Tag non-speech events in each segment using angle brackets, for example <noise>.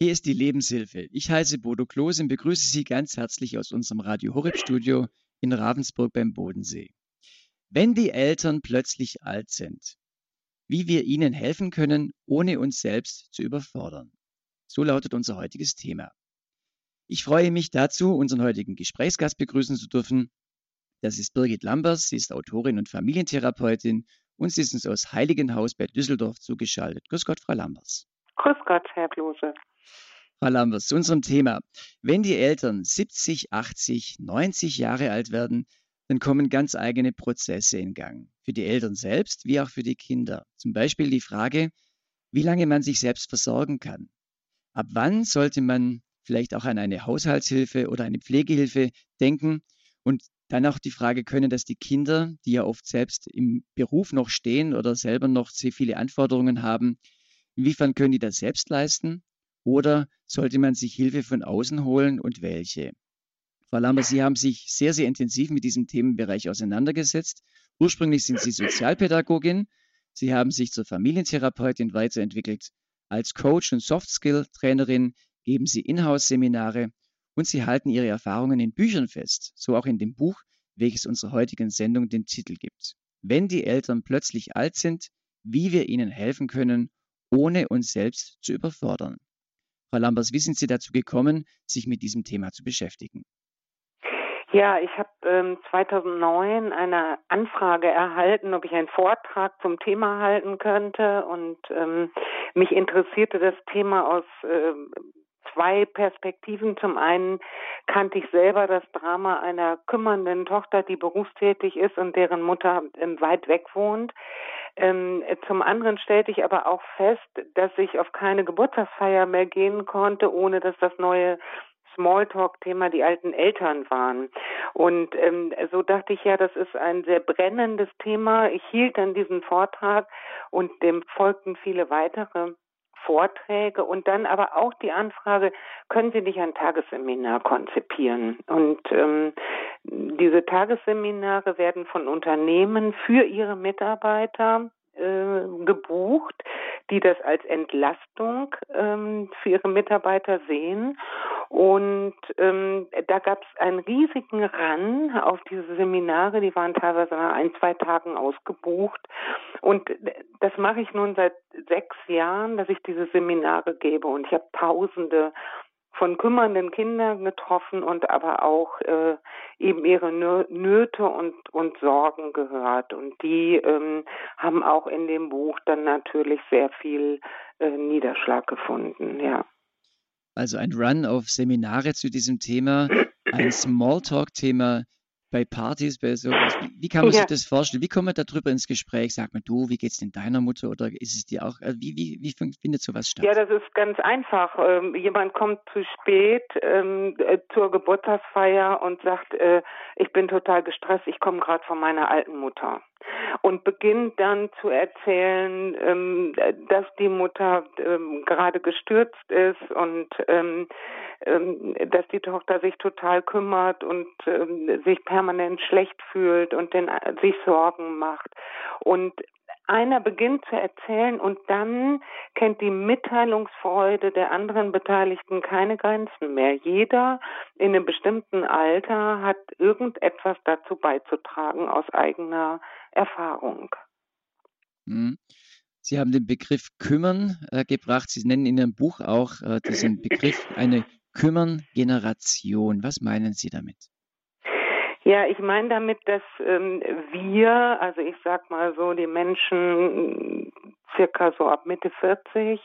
Hier ist die Lebenshilfe. Ich heiße Bodo Klose und begrüße Sie ganz herzlich aus unserem Radio Horeb Studio in Ravensburg beim Bodensee. Wenn die Eltern plötzlich alt sind, wie wir ihnen helfen können, ohne uns selbst zu überfordern. So lautet unser heutiges Thema. Ich freue mich dazu, unseren heutigen Gesprächsgast begrüßen zu dürfen. Das ist Birgit Lambers. Sie ist Autorin und Familientherapeutin und sie ist uns aus Heiligenhaus bei Düsseldorf zugeschaltet. Grüß Gott, Frau Lambers. Grüß Gott, Herr Klose. Frau Lambers, zu unserem Thema. Wenn die Eltern 70, 80, 90 Jahre alt werden, dann kommen ganz eigene Prozesse in Gang. Für die Eltern selbst wie auch für die Kinder. Zum Beispiel die Frage, wie lange man sich selbst versorgen kann. Ab wann sollte man vielleicht auch an eine Haushaltshilfe oder eine Pflegehilfe denken? Und dann auch die Frage, können das die Kinder, die ja oft selbst im Beruf noch stehen oder selber noch sehr viele Anforderungen haben, inwiefern können die das selbst leisten? Oder sollte man sich Hilfe von außen holen und welche? Frau Lambert, Sie haben sich sehr, sehr intensiv mit diesem Themenbereich auseinandergesetzt. Ursprünglich sind Sie Sozialpädagogin. Sie haben sich zur Familientherapeutin weiterentwickelt. Als Coach und Soft-Skill-Trainerin geben Sie Inhouse-Seminare und Sie halten Ihre Erfahrungen in Büchern fest, so auch in dem Buch, welches unserer heutigen Sendung den Titel gibt. Wenn die Eltern plötzlich alt sind, wie wir ihnen helfen können, ohne uns selbst zu überfordern. Frau Lambers, wie sind Sie dazu gekommen, sich mit diesem Thema zu beschäftigen? Ja, ich habe ähm, 2009 eine Anfrage erhalten, ob ich einen Vortrag zum Thema halten könnte und ähm, mich interessierte das Thema aus äh, zwei Perspektiven. Zum einen kannte ich selber das Drama einer kümmernden Tochter, die berufstätig ist und deren Mutter ähm, weit weg wohnt. Ähm, zum anderen stellte ich aber auch fest, dass ich auf keine Geburtstagsfeier mehr gehen konnte, ohne dass das neue Smalltalk-Thema die alten Eltern waren. Und ähm, so dachte ich ja, das ist ein sehr brennendes Thema. Ich hielt dann diesen Vortrag und dem folgten viele weitere Vorträge und dann aber auch die Anfrage, können Sie nicht ein Tagesseminar konzipieren? Und ähm, diese Tagesseminare werden von Unternehmen für ihre Mitarbeiter äh, gebucht, die das als Entlastung ähm, für ihre Mitarbeiter sehen. Und ähm, da gab es einen riesigen Run auf diese Seminare, die waren teilweise nach ein, zwei Tagen ausgebucht. Und das mache ich nun seit sechs Jahren, dass ich diese Seminare gebe. Und ich habe tausende von kümmernden Kindern getroffen und aber auch äh, eben ihre Nöte und, und Sorgen gehört. Und die ähm, haben auch in dem Buch dann natürlich sehr viel äh, Niederschlag gefunden, ja. Also ein Run auf Seminare zu diesem Thema, ein Smalltalk-Thema bei Partys, bei sowas. Wie, wie kann man ja. sich das vorstellen? Wie kommt man darüber ins Gespräch? Sagt man, du, wie geht's denn deiner Mutter oder ist es dir auch, äh, wie, wie, wie findet sowas statt? Ja, das ist ganz einfach. Ähm, jemand kommt zu spät ähm, äh, zur Geburtstagsfeier und sagt, äh, ich bin total gestresst, ich komme gerade von meiner alten Mutter und beginnt dann zu erzählen, ähm, dass die Mutter ähm, gerade gestürzt ist und ähm, ähm, dass die Tochter sich total kümmert und ähm, sich permanent schlecht fühlt und den, sich Sorgen macht. Und einer beginnt zu erzählen und dann kennt die Mitteilungsfreude der anderen Beteiligten keine Grenzen mehr. Jeder in einem bestimmten Alter hat irgendetwas dazu beizutragen aus eigener Erfahrung. Mhm. Sie haben den Begriff kümmern äh, gebracht. Sie nennen in Ihrem Buch auch äh, diesen Begriff eine kümmern Generation. Was meinen Sie damit? Ja, ich meine damit, dass ähm, wir, also ich sag mal so, die Menschen circa so ab Mitte 40,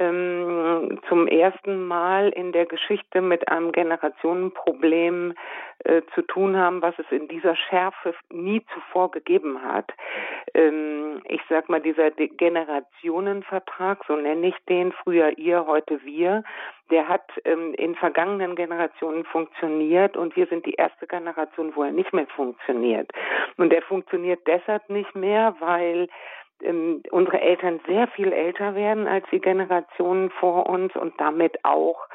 ähm, zum ersten Mal in der Geschichte mit einem Generationenproblem äh, zu tun haben, was es in dieser Schärfe nie zuvor gegeben hat. Ähm, ich sag mal, dieser Generationenvertrag, so nenne ich den, früher ihr, heute wir, der hat ähm, in vergangenen Generationen funktioniert und wir sind die erste Generation, wo er nicht mehr funktioniert. Und er funktioniert deshalb nicht mehr, weil ähm, unsere Eltern sehr viel älter werden als die Generationen vor uns und damit auch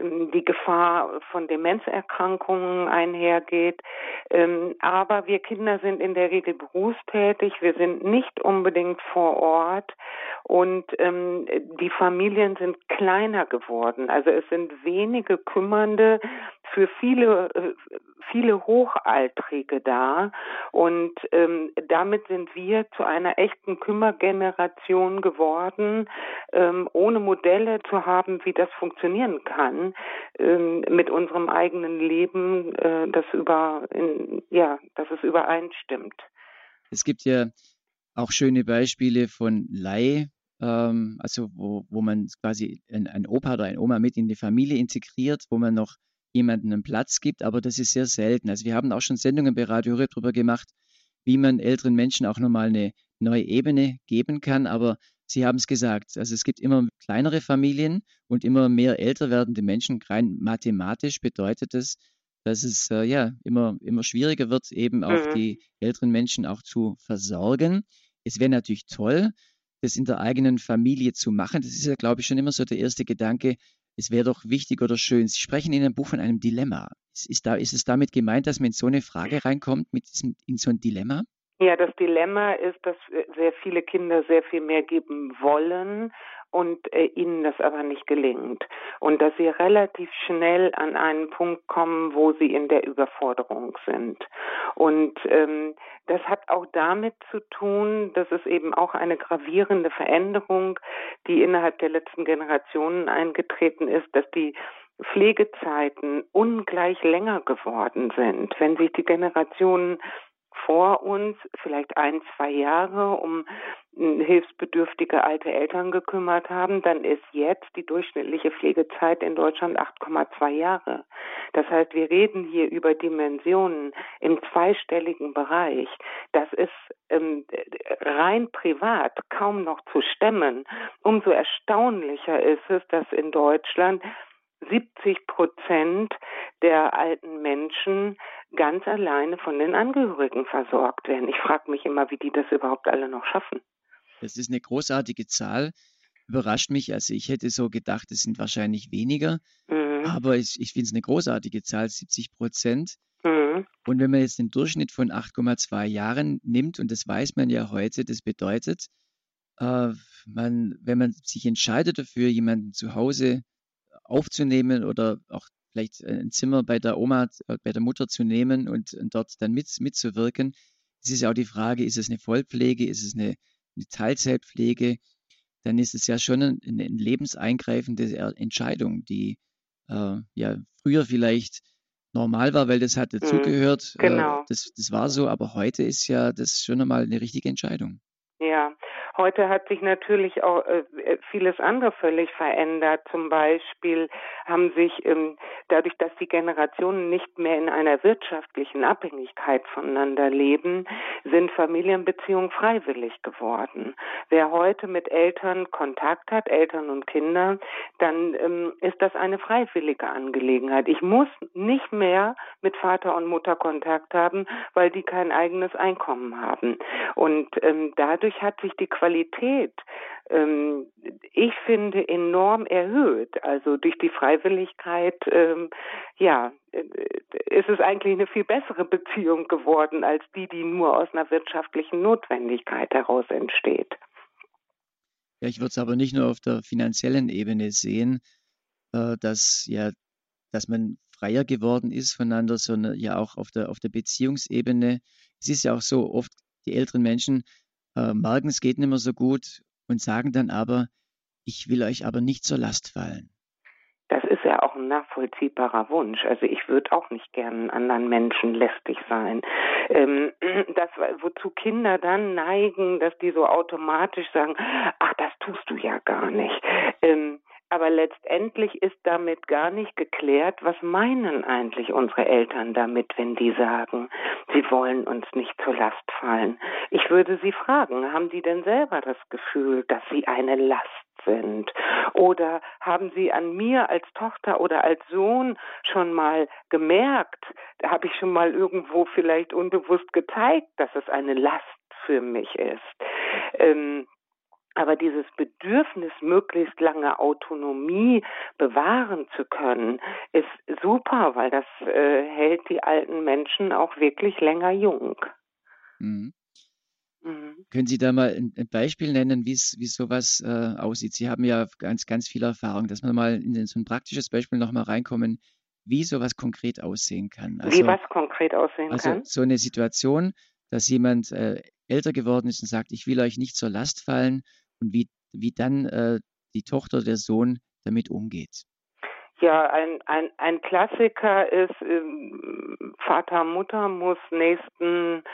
ähm, die Gefahr von Demenzerkrankungen einhergeht. Ähm, aber wir Kinder sind in der Regel berufstätig, wir sind nicht unbedingt vor Ort und ähm, die Familien sind kleiner geworden. Also es sind wenige Kümmernde für viele äh, viele Hochaltrige da und ähm, damit sind wir zu einer echten Kümmergeneration geworden, ähm, ohne Modelle zu haben, wie das funktionieren kann, ähm, mit unserem eigenen Leben, äh, das über in, ja, dass es übereinstimmt. Es gibt ja auch schöne Beispiele von Leih ähm, also wo, wo man quasi ein, ein Opa oder ein Oma mit in die Familie integriert, wo man noch jemanden einen Platz gibt, aber das ist sehr selten. Also wir haben auch schon Sendungen bei Radio Rüb darüber gemacht, wie man älteren Menschen auch nochmal eine neue Ebene geben kann, aber Sie haben es gesagt, also es gibt immer kleinere Familien und immer mehr älter werdende Menschen. Rein mathematisch bedeutet das, dass es äh, ja immer, immer schwieriger wird, eben mhm. auch die älteren Menschen auch zu versorgen. Es wäre natürlich toll, das in der eigenen Familie zu machen. Das ist ja, glaube ich, schon immer so der erste Gedanke. Es wäre doch wichtig oder schön. Sie sprechen in einem Buch von einem Dilemma. Ist, ist, da, ist es damit gemeint, dass man in so eine Frage reinkommt, mit diesem, in so ein Dilemma? Ja, das Dilemma ist, dass sehr viele Kinder sehr viel mehr geben wollen und äh, ihnen das aber nicht gelingt. Und dass sie relativ schnell an einen Punkt kommen, wo sie in der Überforderung sind. Und ähm, das hat auch damit zu tun, dass es eben auch eine gravierende Veränderung, die innerhalb der letzten Generationen eingetreten ist, dass die Pflegezeiten ungleich länger geworden sind. Wenn sich die Generationen vor uns vielleicht ein, zwei Jahre um hilfsbedürftige alte Eltern gekümmert haben, dann ist jetzt die durchschnittliche Pflegezeit in Deutschland 8,2 Jahre. Das heißt, wir reden hier über Dimensionen im zweistelligen Bereich. Das ist ähm, rein privat kaum noch zu stemmen. Umso erstaunlicher ist es, dass in Deutschland 70 Prozent der alten Menschen ganz alleine von den Angehörigen versorgt werden. Ich frage mich immer, wie die das überhaupt alle noch schaffen. Das ist eine großartige Zahl. Überrascht mich. Also ich hätte so gedacht, es sind wahrscheinlich weniger. Mhm. Aber ich, ich finde es eine großartige Zahl, 70 Prozent. Mhm. Und wenn man jetzt den Durchschnitt von 8,2 Jahren nimmt, und das weiß man ja heute, das bedeutet, äh, man, wenn man sich entscheidet dafür, jemanden zu Hause aufzunehmen oder auch vielleicht ein Zimmer bei der Oma, äh, bei der Mutter zu nehmen und, dort dann mit, mitzuwirken. Es ist ja auch die Frage, ist es eine Vollpflege, ist es eine, eine Teilzeitpflege? Dann ist es ja schon eine, eine lebenseingreifende Entscheidung, die äh, ja früher vielleicht normal war, weil das hat mhm. dazugehört. Mhm, genau. Äh, das, das war so, aber heute ist ja das schon einmal eine richtige Entscheidung. Ja, Heute hat sich natürlich auch äh, äh, vieles andere völlig verändert. Zum Beispiel haben sich ähm, dadurch, dass die Generationen nicht mehr in einer wirtschaftlichen Abhängigkeit voneinander leben, sind Familienbeziehungen freiwillig geworden. Wer heute mit Eltern Kontakt hat, Eltern und Kinder, dann ähm, ist das eine freiwillige Angelegenheit. Ich muss nicht mehr mit Vater und Mutter Kontakt haben, weil die kein eigenes Einkommen haben. Und ähm, dadurch hat sich die Qualität, ähm, ich finde, enorm erhöht. Also durch die Freiwilligkeit, ähm, ja, äh, ist es eigentlich eine viel bessere Beziehung geworden als die, die nur aus einer wirtschaftlichen Notwendigkeit heraus entsteht. Ja, ich würde es aber nicht nur auf der finanziellen Ebene sehen, äh, dass ja, dass man freier geworden ist voneinander, sondern ja auch auf der auf der Beziehungsebene. Es ist ja auch so oft die älteren Menschen äh, merken, es geht nicht mehr so gut und sagen dann aber, ich will euch aber nicht zur Last fallen. Das ist ja auch ein nachvollziehbarer Wunsch. Also ich würde auch nicht gern anderen Menschen lästig sein. Ähm, <clears throat> das, wozu Kinder dann neigen, dass die so automatisch sagen, ach, das tust du ja gar nicht. Ähm, aber letztendlich ist damit gar nicht geklärt, was meinen eigentlich unsere Eltern damit, wenn die sagen, sie wollen uns nicht zur Last fallen. Ich würde sie fragen, haben die denn selber das Gefühl, dass sie eine Last sind? Oder haben Sie an mir als Tochter oder als Sohn schon mal gemerkt, habe ich schon mal irgendwo vielleicht unbewusst gezeigt, dass es eine Last für mich ist? Ähm, Aber dieses Bedürfnis, möglichst lange Autonomie bewahren zu können, ist super, weil das äh, hält die alten Menschen auch wirklich länger jung. Mhm. Mhm. Können Sie da mal ein, ein Beispiel nennen, wie sowas äh, aussieht? Sie haben ja ganz, ganz viel Erfahrung, dass wir mal in so ein praktisches Beispiel nochmal reinkommen, wie sowas konkret aussehen kann. Also, wie was konkret aussehen also kann? So eine Situation, dass jemand äh, älter geworden ist und sagt, ich will euch nicht zur Last fallen und wie, wie dann äh, die Tochter, der Sohn damit umgeht. Ja, ein, ein, ein Klassiker ist, ähm, Vater, Mutter muss nächsten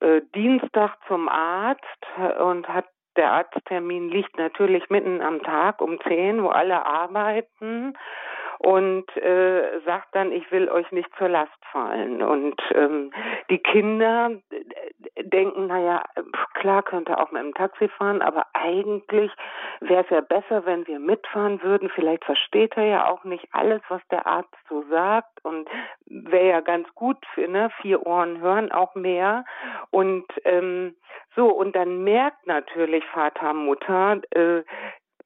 äh, Dienstag zum Arzt und hat der Arzttermin liegt natürlich mitten am Tag um zehn, wo alle arbeiten und äh, sagt dann, ich will euch nicht zur Last fallen. Und ähm, die Kinder denken, naja, klar könnte auch mit dem Taxi fahren, aber eigentlich wäre es ja besser, wenn wir mitfahren würden. Vielleicht versteht er ja auch nicht alles, was der Arzt so sagt und wäre ja ganz gut für ne, vier Ohren hören auch mehr. Und ähm, so, und dann merkt natürlich Vater, Mutter, äh,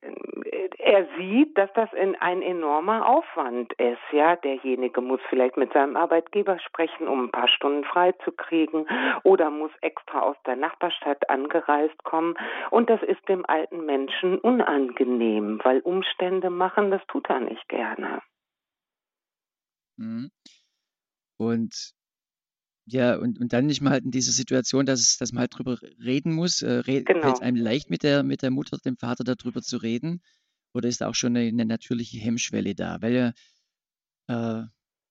er sieht, dass das ein enormer Aufwand ist. Ja, derjenige muss vielleicht mit seinem Arbeitgeber sprechen, um ein paar Stunden frei zu kriegen, oder muss extra aus der Nachbarstadt angereist kommen. Und das ist dem alten Menschen unangenehm, weil Umstände machen, das tut er nicht gerne. Mhm. Und ja, und, und dann nicht mal halt in dieser Situation, dass, es, dass man halt drüber reden muss. Äh, genau. Fällt es einem leicht mit der, mit der Mutter, dem Vater darüber zu reden? Oder ist da auch schon eine, eine natürliche Hemmschwelle da? Weil äh,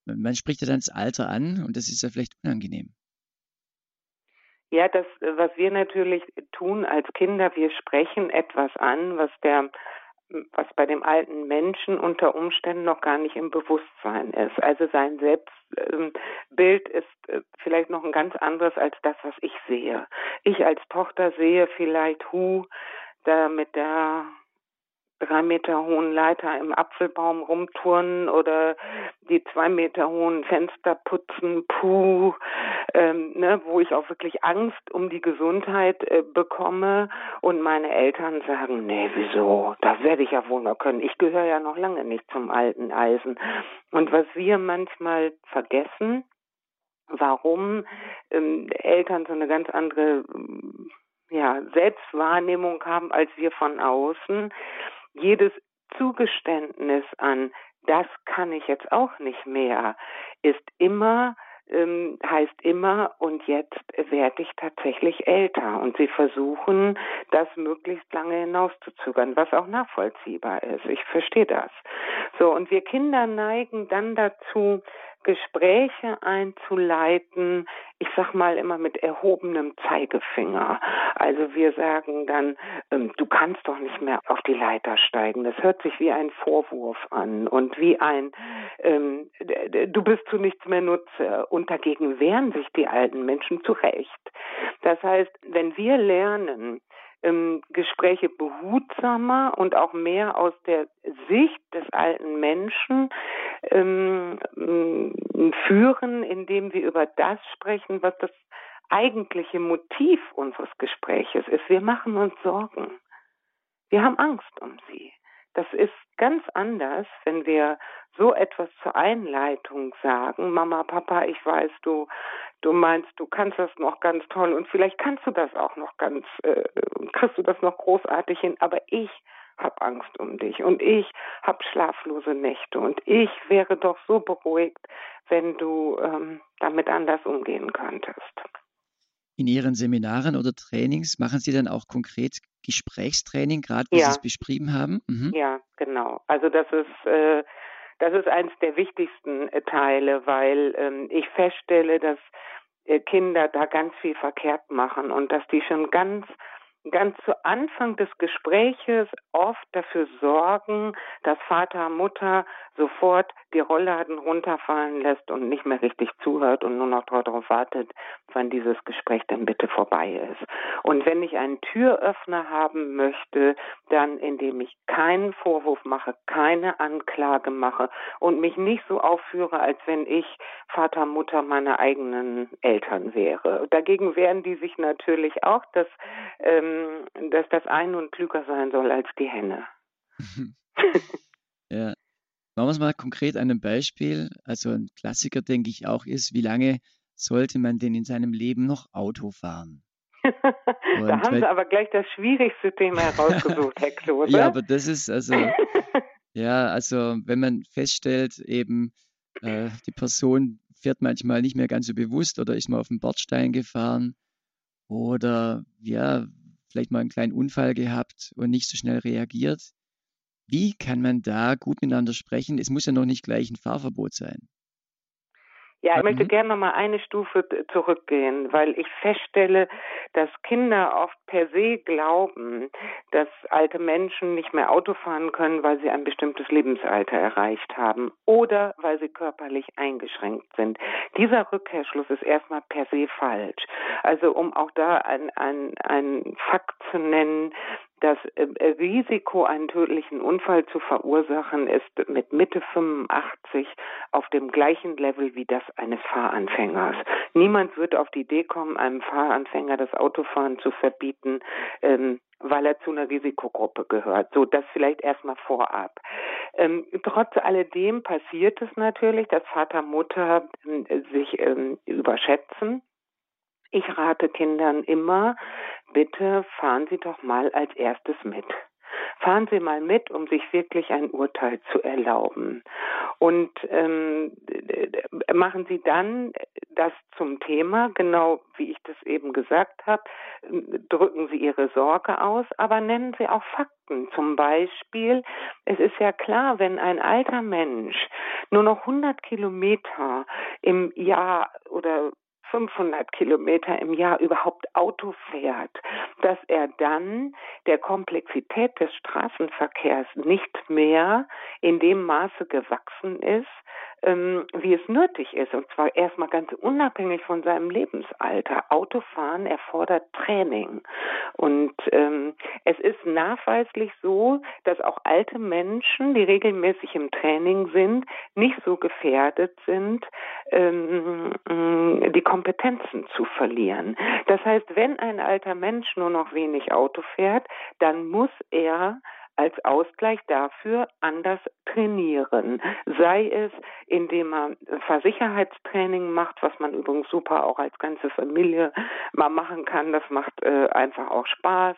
man spricht ja dann das Alter an und das ist ja vielleicht unangenehm. Ja, das, was wir natürlich tun als Kinder, wir sprechen etwas an, was der was bei dem alten Menschen unter Umständen noch gar nicht im Bewusstsein ist. Also sein Selbstbild ist äh, vielleicht noch ein ganz anderes als das, was ich sehe. Ich als Tochter sehe vielleicht Hu da mit der drei Meter hohen Leiter im Apfelbaum rumturnen oder die zwei Meter hohen Fenster putzen, puh, ähm, ne, wo ich auch wirklich Angst um die Gesundheit äh, bekomme und meine Eltern sagen, nee, wieso, das werde ich ja wohl noch können. Ich gehöre ja noch lange nicht zum alten Eisen. Und was wir manchmal vergessen, warum ähm, Eltern so eine ganz andere ja, Selbstwahrnehmung haben als wir von außen, jedes Zugeständnis an, das kann ich jetzt auch nicht mehr, ist immer ähm, heißt immer, und jetzt werde ich tatsächlich älter. Und sie versuchen, das möglichst lange hinauszuzögern, was auch nachvollziehbar ist. Ich verstehe das. So, und wir Kinder neigen dann dazu, Gespräche einzuleiten, ich sag mal immer mit erhobenem Zeigefinger. Also wir sagen dann, ähm, du kannst doch nicht mehr auf die Leiter steigen. Das hört sich wie ein Vorwurf an und wie ein, ähm, du bist zu nichts mehr Nutze. Und dagegen wehren sich die alten Menschen zu Recht. Das heißt, wenn wir lernen, ähm, Gespräche behutsamer und auch mehr aus der Sicht des alten Menschen ähm, führen, indem wir über das sprechen, was das eigentliche Motiv unseres Gespräches ist. Wir machen uns Sorgen. Wir haben Angst um sie. Das ist ganz anders, wenn wir so etwas zur Einleitung sagen. Mama, Papa, ich weiß, du, du meinst, du kannst das noch ganz toll und vielleicht kannst du das auch noch ganz, äh, kriegst du das noch großartig hin, aber ich habe Angst um dich und ich habe schlaflose Nächte und ich wäre doch so beruhigt, wenn du ähm, damit anders umgehen könntest. In Ihren Seminaren oder Trainings machen Sie dann auch konkret Gesprächstraining, gerade wie ja. Sie es beschrieben haben? Mhm. Ja, genau. Also das ist äh, das ist eines der wichtigsten äh, Teile, weil ähm, ich feststelle, dass äh, Kinder da ganz viel verkehrt machen und dass die schon ganz ganz zu Anfang des Gespräches oft dafür sorgen, dass Vater, Mutter sofort die Rollladen runterfallen lässt und nicht mehr richtig zuhört und nur noch darauf wartet, wann dieses Gespräch dann bitte vorbei ist. Und wenn ich einen Türöffner haben möchte, dann indem ich keinen Vorwurf mache, keine Anklage mache und mich nicht so aufführe, als wenn ich Vater, Mutter meiner eigenen Eltern wäre. Dagegen wehren die sich natürlich auch, dass ähm, ähm, dass das ein und klüger sein soll als die Henne. <laughs> ja. Machen wir es mal konkret an einem Beispiel. Also ein Klassiker, denke ich, auch ist, wie lange sollte man denn in seinem Leben noch Auto fahren? <laughs> da haben Sie aber gleich das schwierigste Thema herausgesucht, Herr <laughs> Klose. Ja, aber das ist also, ja, also wenn man feststellt, eben äh, die Person fährt manchmal nicht mehr ganz so bewusst oder ist mal auf den Bordstein gefahren oder ja, vielleicht mal einen kleinen Unfall gehabt und nicht so schnell reagiert. Wie kann man da gut miteinander sprechen? Es muss ja noch nicht gleich ein Fahrverbot sein. Ja, ich möchte gerne noch mal eine Stufe zurückgehen, weil ich feststelle, dass Kinder oft per se glauben, dass alte Menschen nicht mehr Auto fahren können, weil sie ein bestimmtes Lebensalter erreicht haben oder weil sie körperlich eingeschränkt sind. Dieser Rückkehrschluss ist erstmal per se falsch. Also um auch da ein, ein, ein Fakt zu nennen, das äh, Risiko, einen tödlichen Unfall zu verursachen, ist mit Mitte 85 auf dem gleichen Level wie das eines Fahranfängers. Niemand wird auf die Idee kommen, einem Fahranfänger das Autofahren zu verbieten, ähm, weil er zu einer Risikogruppe gehört. So, das vielleicht erstmal vorab. Ähm, trotz alledem passiert es natürlich, dass Vater, Mutter äh, sich ähm, überschätzen ich rate Kindern immer, bitte fahren Sie doch mal als erstes mit. Fahren Sie mal mit, um sich wirklich ein Urteil zu erlauben. Und ähm, machen Sie dann das zum Thema, genau wie ich das eben gesagt habe. Drücken Sie Ihre Sorge aus, aber nennen Sie auch Fakten. Zum Beispiel, es ist ja klar, wenn ein alter Mensch nur noch 100 Kilometer im Jahr oder 500 Kilometer im Jahr überhaupt Auto fährt, dass er dann der Komplexität des Straßenverkehrs nicht mehr in dem Maße gewachsen ist, ähm, wie es nötig ist. Und zwar erstmal ganz unabhängig von seinem Lebensalter. Autofahren erfordert Training. Und ähm, es ist nachweislich so, dass auch alte Menschen, die regelmäßig im Training sind, nicht so gefährdet sind, ähm, die Kompetenzen zu verlieren. Das heißt, wenn ein alter Mensch nur noch wenig Auto fährt, dann muss er als Ausgleich dafür anders trainieren. Sei es, indem man Versicherheitstraining macht, was man übrigens super auch als ganze Familie mal machen kann. Das macht äh, einfach auch Spaß.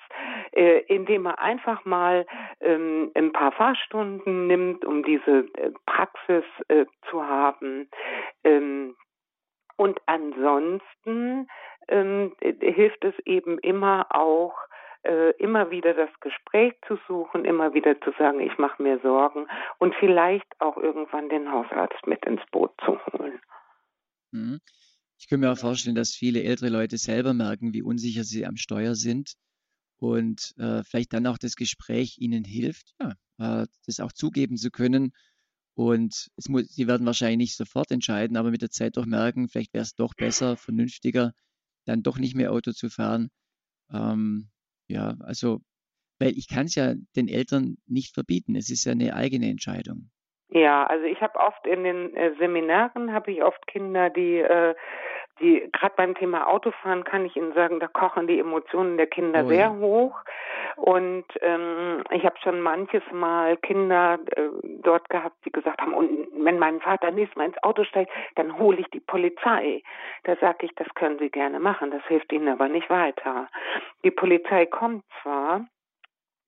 Äh, indem man einfach mal ähm, ein paar Fahrstunden nimmt, um diese äh, Praxis äh, zu haben. Ähm, und ansonsten ähm, hilft es eben immer auch, äh, immer wieder das Gespräch zu suchen, immer wieder zu sagen, ich mache mir Sorgen und vielleicht auch irgendwann den Hausarzt mit ins Boot zu holen. Mhm. Ich kann mir auch vorstellen, dass viele ältere Leute selber merken, wie unsicher sie am Steuer sind und äh, vielleicht dann auch das Gespräch ihnen hilft, ja, äh, das auch zugeben zu können. Und muss, sie werden wahrscheinlich nicht sofort entscheiden, aber mit der Zeit doch merken, vielleicht wäre es doch besser, vernünftiger, dann doch nicht mehr Auto zu fahren. Ähm, ja, also, weil ich kann es ja den Eltern nicht verbieten. Es ist ja eine eigene Entscheidung. Ja, also ich habe oft in den äh, Seminaren habe ich oft Kinder, die äh, die gerade beim Thema Autofahren kann ich Ihnen sagen, da kochen die Emotionen der Kinder oh, sehr ja. hoch. Und ähm, ich habe schon manches Mal Kinder äh, dort gehabt, die gesagt haben, und wenn mein Vater nächstes Mal ins Auto steigt, dann hole ich die Polizei. Da sage ich, das können Sie gerne machen, das hilft Ihnen aber nicht weiter. Die Polizei kommt zwar,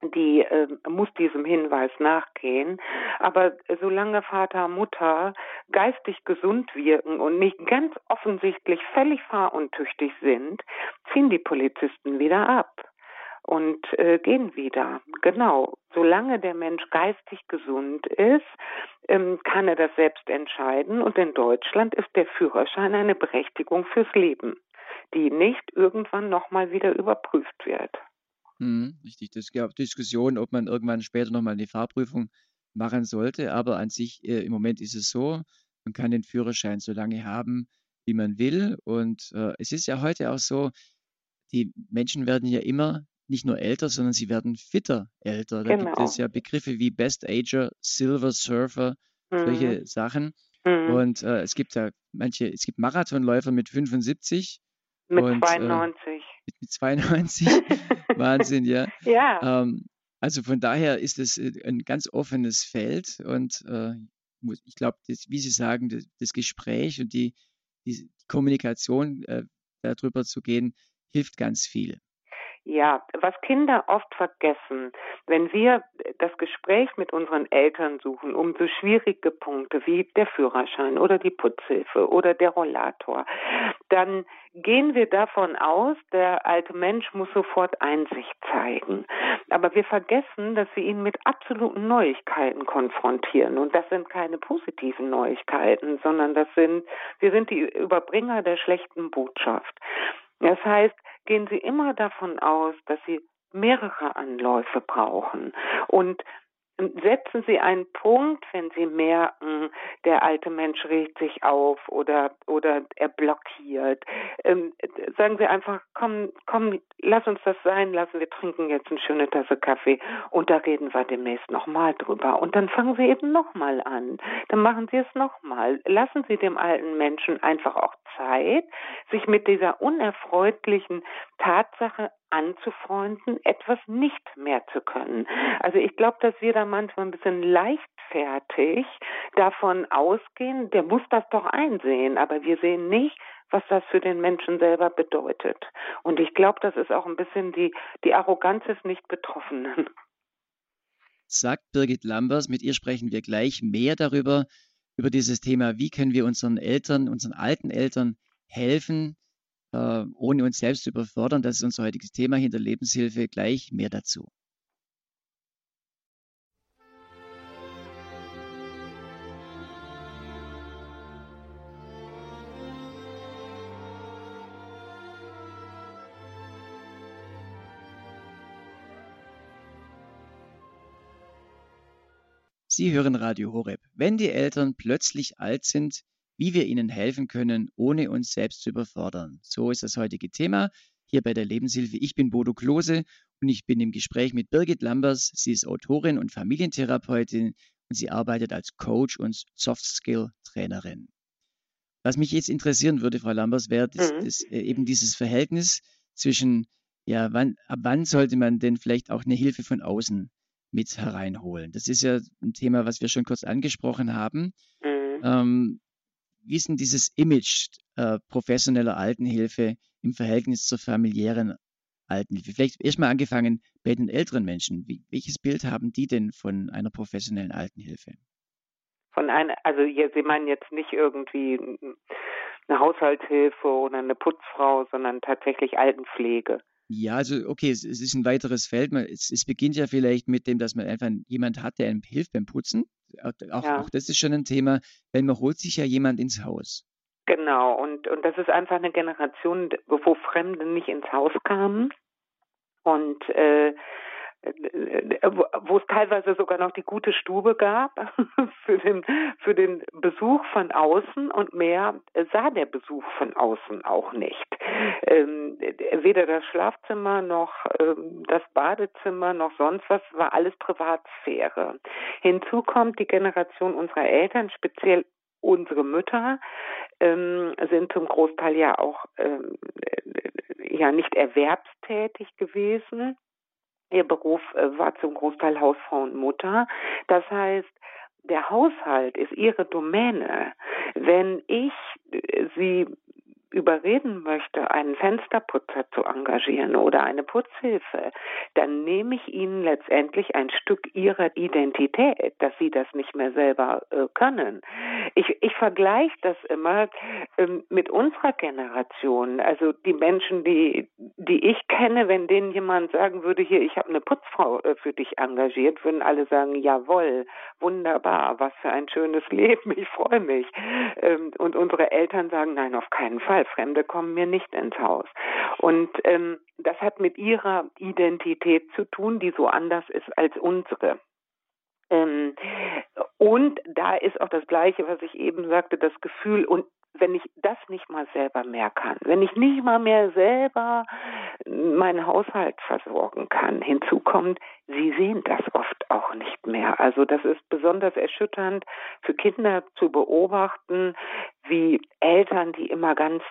die äh, muss diesem Hinweis nachgehen. Aber solange Vater, Mutter geistig gesund wirken und nicht ganz offensichtlich völlig fahruntüchtig sind, ziehen die Polizisten wieder ab und äh, gehen wieder. Genau. Solange der Mensch geistig gesund ist, ähm, kann er das selbst entscheiden. Und in Deutschland ist der Führerschein eine Berechtigung fürs Leben, die nicht irgendwann nochmal wieder überprüft wird. Mhm, richtig. Das gab Diskussionen, ob man irgendwann später nochmal eine Fahrprüfung machen sollte. Aber an sich, äh, im Moment ist es so, man kann den Führerschein so lange haben, wie man will. Und äh, es ist ja heute auch so, die Menschen werden ja immer nicht nur älter, sondern sie werden fitter älter. Da gibt es genau. ja Begriffe wie Best Ager, Silver Surfer, solche Mhm. Sachen. Mhm. Und äh, es gibt ja manche, es gibt Marathonläufer mit 75 Mit und äh, 92. mit, mit 92. <laughs> Wahnsinn, ja. ja. Ähm, also von daher ist es äh, ein ganz offenes Feld und äh, ich glaube, wie Sie sagen, das, das, Gespräch und die, die Kommunikation äh, darüber zu gehen, hilft ganz viel. Ja, was Kinder oft vergessen, wenn wir das Gespräch mit unseren Eltern suchen, um so schwierige Punkte wie der Führerschein oder die Putzhilfe oder der Rollator, dann gehen wir davon aus, der alte Mensch muss sofort Einsicht zeigen. Aber wir vergessen, dass wir ihn mit absoluten Neuigkeiten konfrontieren. Und das sind keine positiven Neuigkeiten, sondern das sind, wir sind die Überbringer der schlechten Botschaft. Das heißt, gehen Sie immer davon aus, dass Sie mehrere Anläufe brauchen. Und setzen Sie einen Punkt, wenn Sie merken, der alte Mensch regt sich auf oder oder er blockiert. Ähm, sagen Sie einfach, komm, komm, lass uns das sein, lassen wir trinken jetzt eine schöne Tasse Kaffee und da reden wir demnächst nochmal drüber. Und dann fangen Sie eben nochmal an. Dann machen Sie es nochmal. Lassen Sie dem alten Menschen einfach auch Zeit, sich mit dieser unerfreulichen Tatsache anzufreunden, etwas nicht mehr zu können. Also ich glaube, dass wir da manchmal ein bisschen leichtfertig davon ausgehen, der muss das doch einsehen, aber wir sehen nicht, was das für den Menschen selber bedeutet. Und ich glaube, das ist auch ein bisschen die, die Arroganz des Nicht-Betroffenen. Sagt Birgit Lambers, mit ihr sprechen wir gleich mehr darüber, über dieses Thema, wie können wir unseren Eltern, unseren alten Eltern helfen, äh, ohne uns selbst zu überfordern. Das ist unser heutiges Thema hinter Lebenshilfe. Gleich mehr dazu. Sie hören Radio Horeb. Wenn die Eltern plötzlich alt sind, wie wir ihnen helfen können, ohne uns selbst zu überfordern. So ist das heutige Thema hier bei der Lebenshilfe. Ich bin Bodo Klose und ich bin im Gespräch mit Birgit Lambers. Sie ist Autorin und Familientherapeutin und sie arbeitet als Coach und Soft Skill Trainerin. Was mich jetzt interessieren würde, Frau Lambers, wäre mhm. äh, eben dieses Verhältnis zwischen, ja, wann, ab wann sollte man denn vielleicht auch eine Hilfe von außen mit hereinholen? Das ist ja ein Thema, was wir schon kurz angesprochen haben. Mhm. Ähm, wie ist denn dieses Image äh, professioneller Altenhilfe im Verhältnis zur familiären Altenhilfe? Vielleicht erstmal angefangen bei den älteren Menschen. Wie, welches Bild haben die denn von einer professionellen Altenhilfe? Von einer, also hier, Sie meinen jetzt nicht irgendwie eine Haushaltshilfe oder eine Putzfrau, sondern tatsächlich Altenpflege. Ja, also okay, es, es ist ein weiteres Feld. Man, es, es, beginnt ja vielleicht mit dem, dass man einfach jemand hat, der einem hilft beim Putzen. Auch, ja. auch das ist schon ein Thema, weil man holt sich ja jemand ins Haus. Genau, und, und das ist einfach eine Generation, wo Fremde nicht ins Haus kamen. Und äh, wo es teilweise sogar noch die gute Stube gab <laughs> für den, für den Besuch von außen und mehr sah der Besuch von außen auch nicht. Ähm, weder das Schlafzimmer noch ähm, das Badezimmer noch sonst was war alles Privatsphäre. Hinzu kommt die Generation unserer Eltern, speziell unsere Mütter, ähm, sind zum Großteil ja auch ähm, ja nicht erwerbstätig gewesen Ihr Beruf äh, war zum Großteil Hausfrau und Mutter. Das heißt, der Haushalt ist ihre Domäne. Wenn ich äh, sie überreden möchte, einen Fensterputzer zu engagieren oder eine Putzhilfe, dann nehme ich ihnen letztendlich ein Stück ihrer Identität, dass sie das nicht mehr selber äh, können. Ich, ich vergleiche das immer ähm, mit unserer Generation. Also die Menschen, die, die ich kenne, wenn denen jemand sagen würde, hier, ich habe eine Putzfrau äh, für dich engagiert, würden alle sagen, jawohl, wunderbar, was für ein schönes <laughs> Leben, ich freue mich. Ähm, und unsere Eltern sagen, nein, auf keinen Fall weil Fremde kommen mir nicht ins Haus. Und ähm, das hat mit ihrer Identität zu tun, die so anders ist als unsere. Ähm, und da ist auch das Gleiche, was ich eben sagte, das Gefühl, und wenn ich das nicht mal selber mehr kann, wenn ich nicht mal mehr selber meinen Haushalt versorgen kann, hinzu kommt, sie sehen das oft auch nicht mehr. Also das ist besonders erschütternd für Kinder zu beobachten, wie Eltern, die immer ganz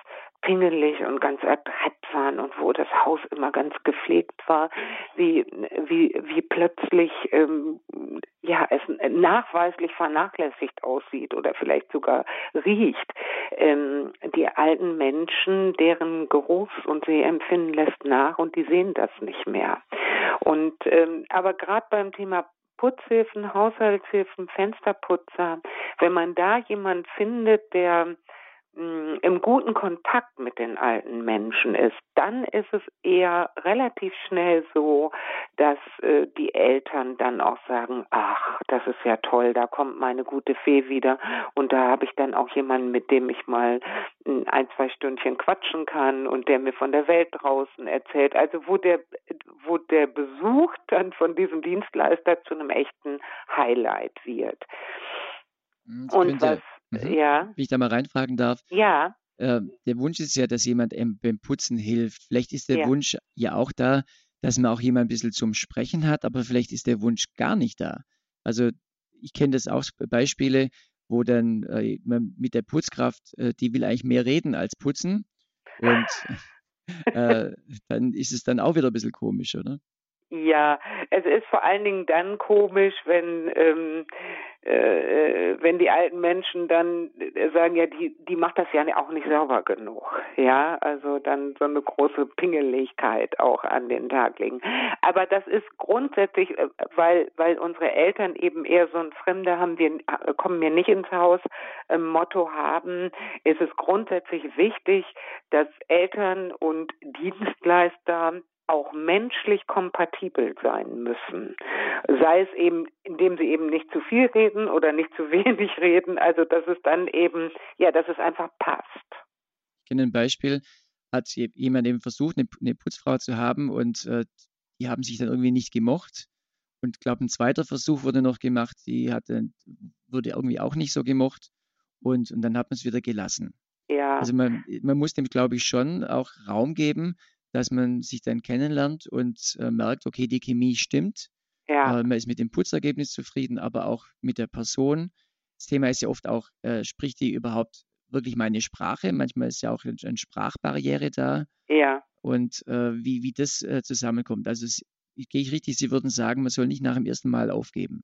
pingelig und ganz adrett waren und wo das Haus immer ganz gepflegt war, wie, wie, wie plötzlich ähm, ja, es nachweislich vernachlässigt aussieht oder vielleicht sogar riecht. Ähm, die alten Menschen, deren Geruchs- und Sehempfinden lässt nach und die sehen das nicht mehr. Und ähm, aber gerade beim Thema Putzhilfen, Haushaltshilfen, Fensterputzer, wenn man da jemand findet, der Im guten Kontakt mit den alten Menschen ist, dann ist es eher relativ schnell so, dass äh, die Eltern dann auch sagen, ach, das ist ja toll, da kommt meine gute Fee wieder und da habe ich dann auch jemanden, mit dem ich mal ein, zwei Stündchen quatschen kann und der mir von der Welt draußen erzählt. Also wo der, wo der Besuch dann von diesem Dienstleister zu einem echten Highlight wird. Hm, und könnte, was Mhm. Ja. Wie ich da mal reinfragen darf. Ja. Äh, der Wunsch ist ja, dass jemand beim Putzen hilft. Vielleicht ist der ja. Wunsch ja auch da, dass man auch jemand ein bisschen zum Sprechen hat, aber vielleicht ist der Wunsch gar nicht da. Also ich kenne das auch Beispiele, wo dann äh, man mit der Putzkraft, äh, die will eigentlich mehr reden als putzen. Und <laughs> äh, dann ist es dann auch wieder ein bisschen komisch, oder? Ja, es ist vor allen Dingen dann komisch, wenn ähm, äh, wenn die alten Menschen dann äh, sagen, ja, die die macht das ja auch nicht sauber genug, ja, also dann so eine große Pingeligkeit auch an den Tag legen. Aber das ist grundsätzlich, äh, weil weil unsere Eltern eben eher so ein Fremde haben, wir äh, kommen mir nicht ins Haus ähm, Motto haben, ist es grundsätzlich wichtig, dass Eltern und Dienstleister auch menschlich kompatibel sein müssen. Sei es eben, indem sie eben nicht zu viel reden oder nicht zu <laughs> wenig reden, also dass es dann eben, ja, dass es einfach passt. Ich kenne ein Beispiel, hat jemand eben versucht, eine, eine Putzfrau zu haben und äh, die haben sich dann irgendwie nicht gemocht. Und ich glaube, ein zweiter Versuch wurde noch gemacht, die hatte, wurde irgendwie auch nicht so gemocht. Und, und dann hat man es wieder gelassen. Ja. Also man, man muss dem, glaube ich, schon auch Raum geben, dass man sich dann kennenlernt und äh, merkt, okay, die Chemie stimmt. Ja. Äh, man ist mit dem Putzergebnis zufrieden, aber auch mit der Person. Das Thema ist ja oft auch, äh, spricht die überhaupt wirklich meine Sprache? Manchmal ist ja auch eine Sprachbarriere da. Ja. Und äh, wie, wie das äh, zusammenkommt. Also es, gehe ich richtig, Sie würden sagen, man soll nicht nach dem ersten Mal aufgeben.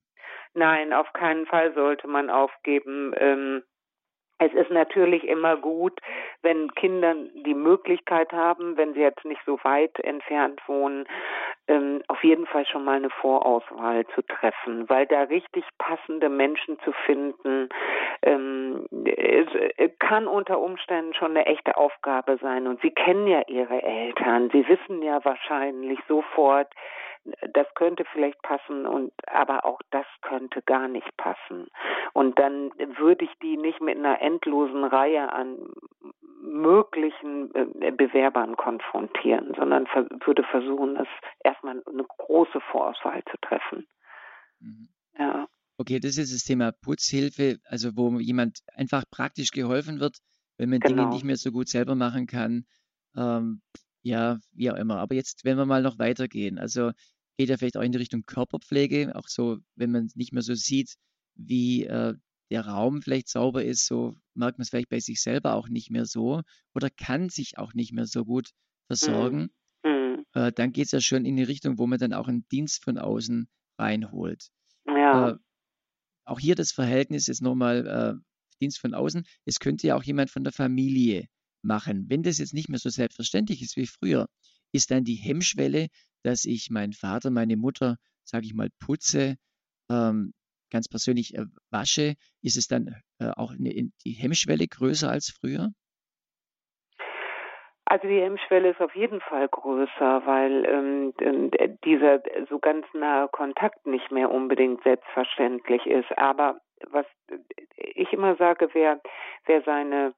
Nein, auf keinen Fall sollte man aufgeben. Ähm, es ist natürlich immer gut, wenn Kinder die Möglichkeit haben, wenn sie jetzt nicht so weit entfernt wohnen, ähm, auf jeden Fall schon mal eine Vorauswahl zu treffen, weil da richtig passende Menschen zu finden, ähm, es kann unter Umständen schon eine echte Aufgabe sein. Und Sie kennen ja Ihre Eltern, Sie wissen ja wahrscheinlich sofort, das könnte vielleicht passen und aber auch das könnte gar nicht passen. Und dann würde ich die nicht mit einer endlosen Reihe an möglichen äh, Bewerbern konfrontieren, sondern würde versuchen, es erstmal eine große Vorauswahl zu treffen. Mhm. Ja. Okay, das ist das Thema Putzhilfe, also wo jemand einfach praktisch geholfen wird, wenn man genau. Dinge nicht mehr so gut selber machen kann. Ähm, ja, wie auch immer. Aber jetzt, wenn wir mal noch weitergehen, also geht ja vielleicht auch in die Richtung Körperpflege, auch so, wenn man nicht mehr so sieht, wie äh, der Raum vielleicht sauber ist, so merkt man es vielleicht bei sich selber auch nicht mehr so oder kann sich auch nicht mehr so gut versorgen. Mhm. mhm. Äh, dann geht es ja schon in die Richtung, wo man dann auch einen Dienst von außen reinholt. Ja. Äh, auch hier das Verhältnis ist nochmal äh, Dienst von außen. Es könnte ja auch jemand von der Familie machen. Wenn das jetzt nicht mehr so selbstverständlich ist wie früher, ist dann die Hemmschwelle, dass ich meinen Vater, meine Mutter, sage ich mal, putze, ähm, ganz persönlich äh, wasche, ist es dann äh, auch eine, die Hemmschwelle größer als früher? Also die Hemmschwelle ist auf jeden Fall größer, weil ähm, dieser so ganz nahe Kontakt nicht mehr unbedingt selbstverständlich ist. Aber was ich immer sage, wer, wer seine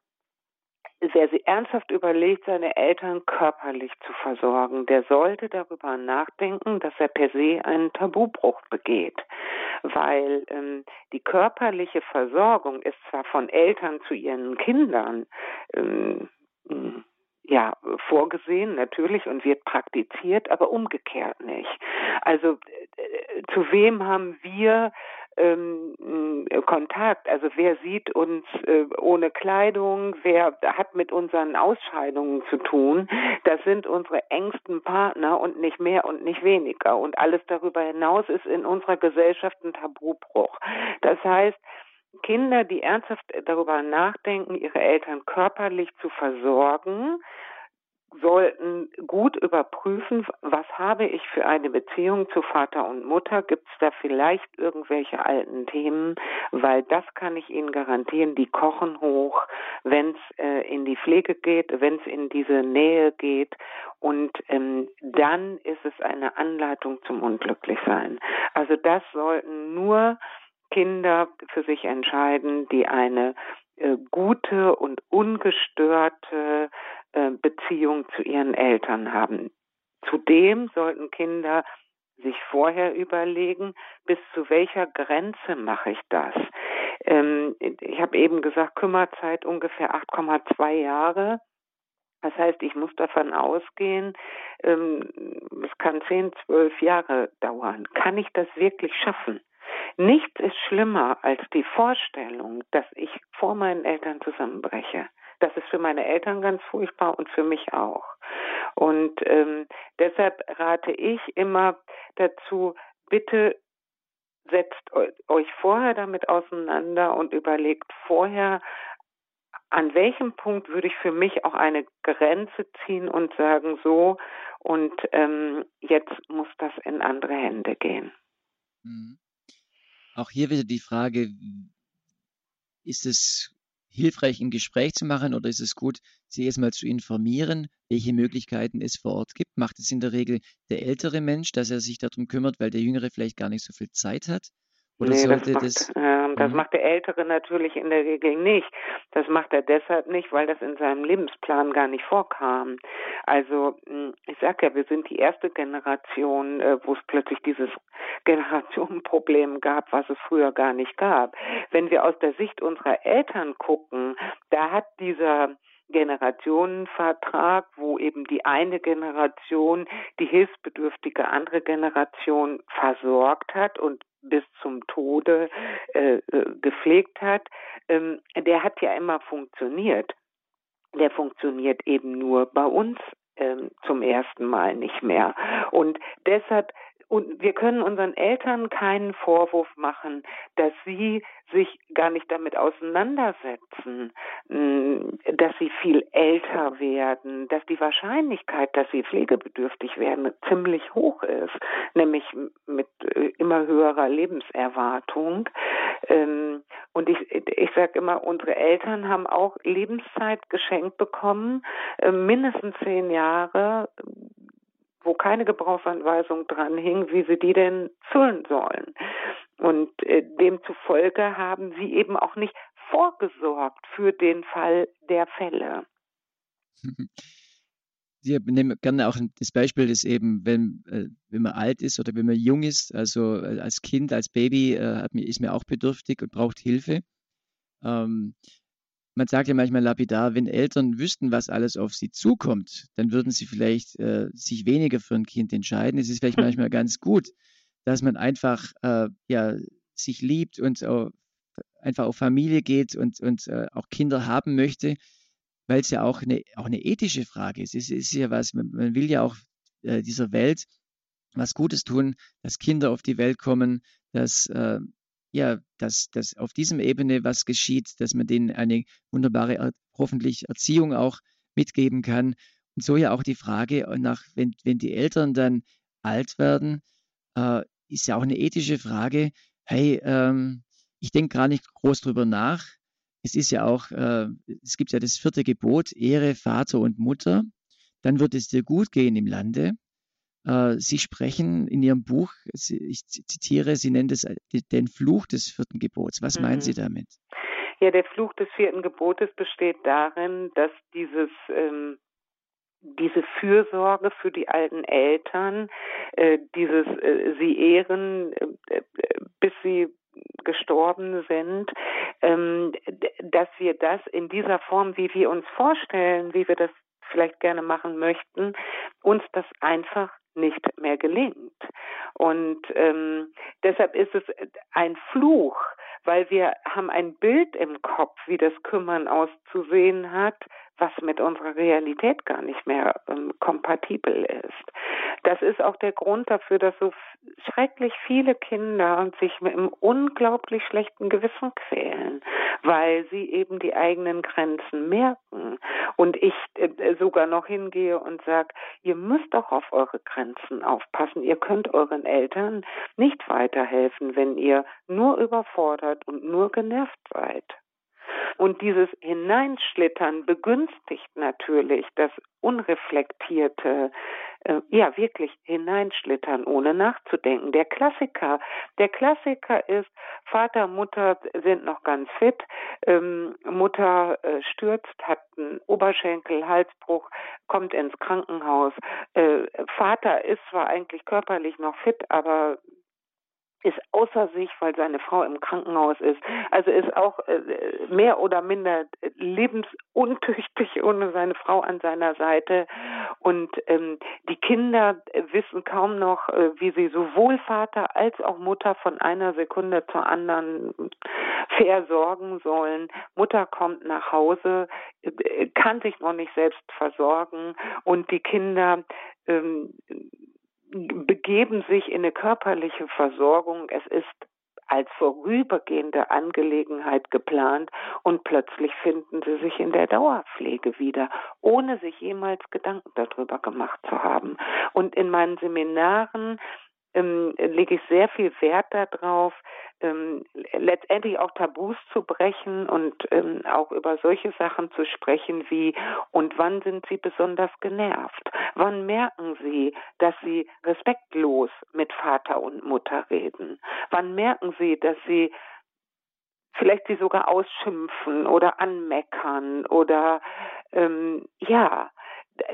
wer sie ernsthaft überlegt, seine Eltern körperlich zu versorgen, der sollte darüber nachdenken, dass er per se einen Tabubruch begeht. Weil ähm, die körperliche Versorgung ist zwar von Eltern zu ihren Kindern ähm, ja, vorgesehen natürlich und wird praktiziert, aber umgekehrt nicht. Also äh, zu wem haben wir ähm, Kontakt. Also wer sieht uns äh, ohne Kleidung, wer hat mit unseren Ausscheidungen zu tun. Das sind unsere engsten Partner und nicht mehr und nicht weniger. Und alles darüber hinaus ist in unserer Gesellschaft ein Tabubruch. Das heißt, Kinder, die ernsthaft darüber nachdenken, ihre Eltern körperlich zu versorgen, sollten gut überprüfen, was habe ich für eine Beziehung zu Vater und Mutter? Gibt es da vielleicht irgendwelche alten Themen? Weil das kann ich Ihnen garantieren, die kochen hoch, wenn es äh, in die Pflege geht, wenn es in diese Nähe geht. Und ähm, dann ist es eine Anleitung zum Unglücklichsein. Also das sollten nur Kinder für sich entscheiden, die eine äh, gute und ungestörte Beziehung zu ihren Eltern haben. Zudem sollten Kinder sich vorher überlegen, bis zu welcher Grenze mache ich das. Ähm, ich habe eben gesagt, Kümmerzeit ungefähr 8,2 Jahre. Das heißt, ich muss davon ausgehen, ähm, es kann 10, 12 Jahre dauern. Kann ich das wirklich schaffen? Nichts ist schlimmer als die Vorstellung, dass ich vor meinen Eltern zusammenbreche. Das ist für meine Eltern ganz furchtbar und für mich auch. Und ähm, deshalb rate ich immer dazu, bitte setzt euch vorher damit auseinander und überlegt vorher, an welchem Punkt würde ich für mich auch eine Grenze ziehen und sagen, so, und ähm, jetzt muss das in andere Hände gehen. Mhm. Auch hier wieder die Frage, ist es hilfreich, ein Gespräch zu machen oder ist es gut, sie erstmal zu informieren, welche Möglichkeiten es vor Ort gibt? Macht es in der Regel der ältere Mensch, dass er sich darum kümmert, weil der Jüngere vielleicht gar nicht so viel Zeit hat? Oder nee, das, macht, das, äh, das mhm. macht der Ältere natürlich in der Regel nicht. Das macht er deshalb nicht, weil das in seinem Lebensplan gar nicht vorkam. Also hm, ich sag ja, wir sind die erste Generation, äh, wo es plötzlich dieses <laughs> Generationenproblem gab, was es früher gar nicht gab. Wenn wir aus der Sicht unserer Eltern gucken, da hat dieser Generationenvertrag, wo eben die eine Generation die hilfsbedürftige andere Generation versorgt hat und bis zum Tode äh, äh, gepflegt hat, ähm, der hat ja immer funktioniert. Der funktioniert eben nur bei uns ähm, zum ersten Mal nicht mehr. Und deshalb und wir können unseren Eltern keinen Vorwurf machen, dass sie sich gar nicht damit auseinandersetzen, mm, dass sie viel älter werden, dass die Wahrscheinlichkeit, dass sie pflegebedürftig werden, ziemlich hoch ist, nämlich mit äh, immer höherer Lebenserwartung. Ähm, und ich, ich sage immer, unsere Eltern haben auch Lebenszeit geschenkt bekommen, äh, mindestens zehn Jahre wo keine Gebrauchsanweisung dran hing, wie sie die denn füllen sollen. Und äh, demzufolge haben sie eben auch nicht vorgesorgt für den Fall der Fälle. <laughs> Sie nehmen gerne auch das Beispiel, dass eben, wenn, äh, wenn man alt ist oder wenn man jung ist, also äh, als Kind, als Baby, äh, ist man auch bedürftig und braucht Hilfe. Ähm, man sagt ja manchmal lapidar, wenn Eltern wüssten, was alles auf sie zukommt, dann würden sie vielleicht äh, sich weniger für ein Kind entscheiden. Es ist vielleicht manchmal ganz gut, dass man einfach äh, ja, sich liebt und äh, einfach auf Familie geht und, und äh, auch Kinder haben möchte, weil es ja auch eine, auch eine ethische Frage ist. Es ist ja was, man, man will ja auch äh, dieser Welt was Gutes tun, dass Kinder auf die Welt kommen, dass äh, ja, dass, dass auf diesem Ebene was geschieht, dass man denen eine wunderbare, hoffentlich Erziehung auch mitgeben kann. Und so ja auch die Frage nach, wenn, wenn die Eltern dann alt werden, äh, ist ja auch eine ethische Frage. Hey, ähm, ich denke gar nicht groß drüber nach. Es ist ja auch, äh, es gibt ja das vierte Gebot, Ehre Vater und Mutter. Dann wird es dir gut gehen im Lande. Äh, Sie sprechen in Ihrem Buch, ich zitiere, Sie nennen das äh, den Fluch des vierten Gebots. Was mhm. meinen Sie damit? Ja, der Fluch des vierten Gebotes besteht darin, dass dieses ähm, diese Fürsorge für die alten Eltern, äh, dieses äh, sie ehren, äh, äh bis sie gestorben sind, ähm, dass wir das in dieser Form, wie wir uns vorstellen, wie wir das vielleicht gerne machen möchten, uns das einfach nicht mehr gelingt. Und ähm, deshalb ist es ein Fluch, weil wir haben ein Bild im Kopf, wie das Kümmern auszusehen hat, was mit unserer Realität gar nicht mehr ähm, kompatibel ist. Das ist auch der Grund dafür, dass so schrecklich viele Kinder sich mit einem unglaublich schlechten Gewissen quälen, weil sie eben die eigenen Grenzen merken. Und ich äh, sogar noch hingehe und sage, ihr müsst doch auf eure Grenzen aufpassen. Ihr könnt euren Eltern nicht weiterhelfen, wenn ihr nur überfordert und nur genervt seid. Und dieses Hineinschlittern begünstigt natürlich das unreflektierte, äh, ja wirklich Hineinschlittern, ohne nachzudenken. Der Klassiker, der Klassiker ist, Vater, Mutter sind noch ganz fit, ähm, Mutter äh, stürzt, hat einen Oberschenkel, Halsbruch, kommt ins Krankenhaus. Äh, Vater ist zwar eigentlich körperlich noch fit, aber ist außer sich, weil seine Frau im Krankenhaus ist. Also ist auch äh, mehr oder minder lebensuntüchtig ohne seine Frau an seiner Seite. Und ähm, die Kinder wissen kaum noch, äh, wie sie sowohl Vater als auch Mutter von einer Sekunde zur anderen versorgen sollen. Mutter kommt nach Hause, äh, kann sich noch nicht selbst versorgen und die Kinder ähm, begeben sich in eine körperliche Versorgung. Es ist als vorübergehende Angelegenheit geplant und plötzlich finden sie sich in der Dauerpflege wieder, ohne sich jemals Gedanken darüber gemacht zu haben. Und in meinen Seminaren ähm, lege ich sehr viel Wert darauf, ähm, letztendlich auch Tabus zu brechen und ähm, auch über solche Sachen zu sprechen wie und wann sind Sie besonders genervt? Wann merken Sie, dass Sie respektlos mit Vater und Mutter reden? Wann merken Sie, dass Sie vielleicht sie sogar ausschimpfen oder anmeckern oder ähm, ja,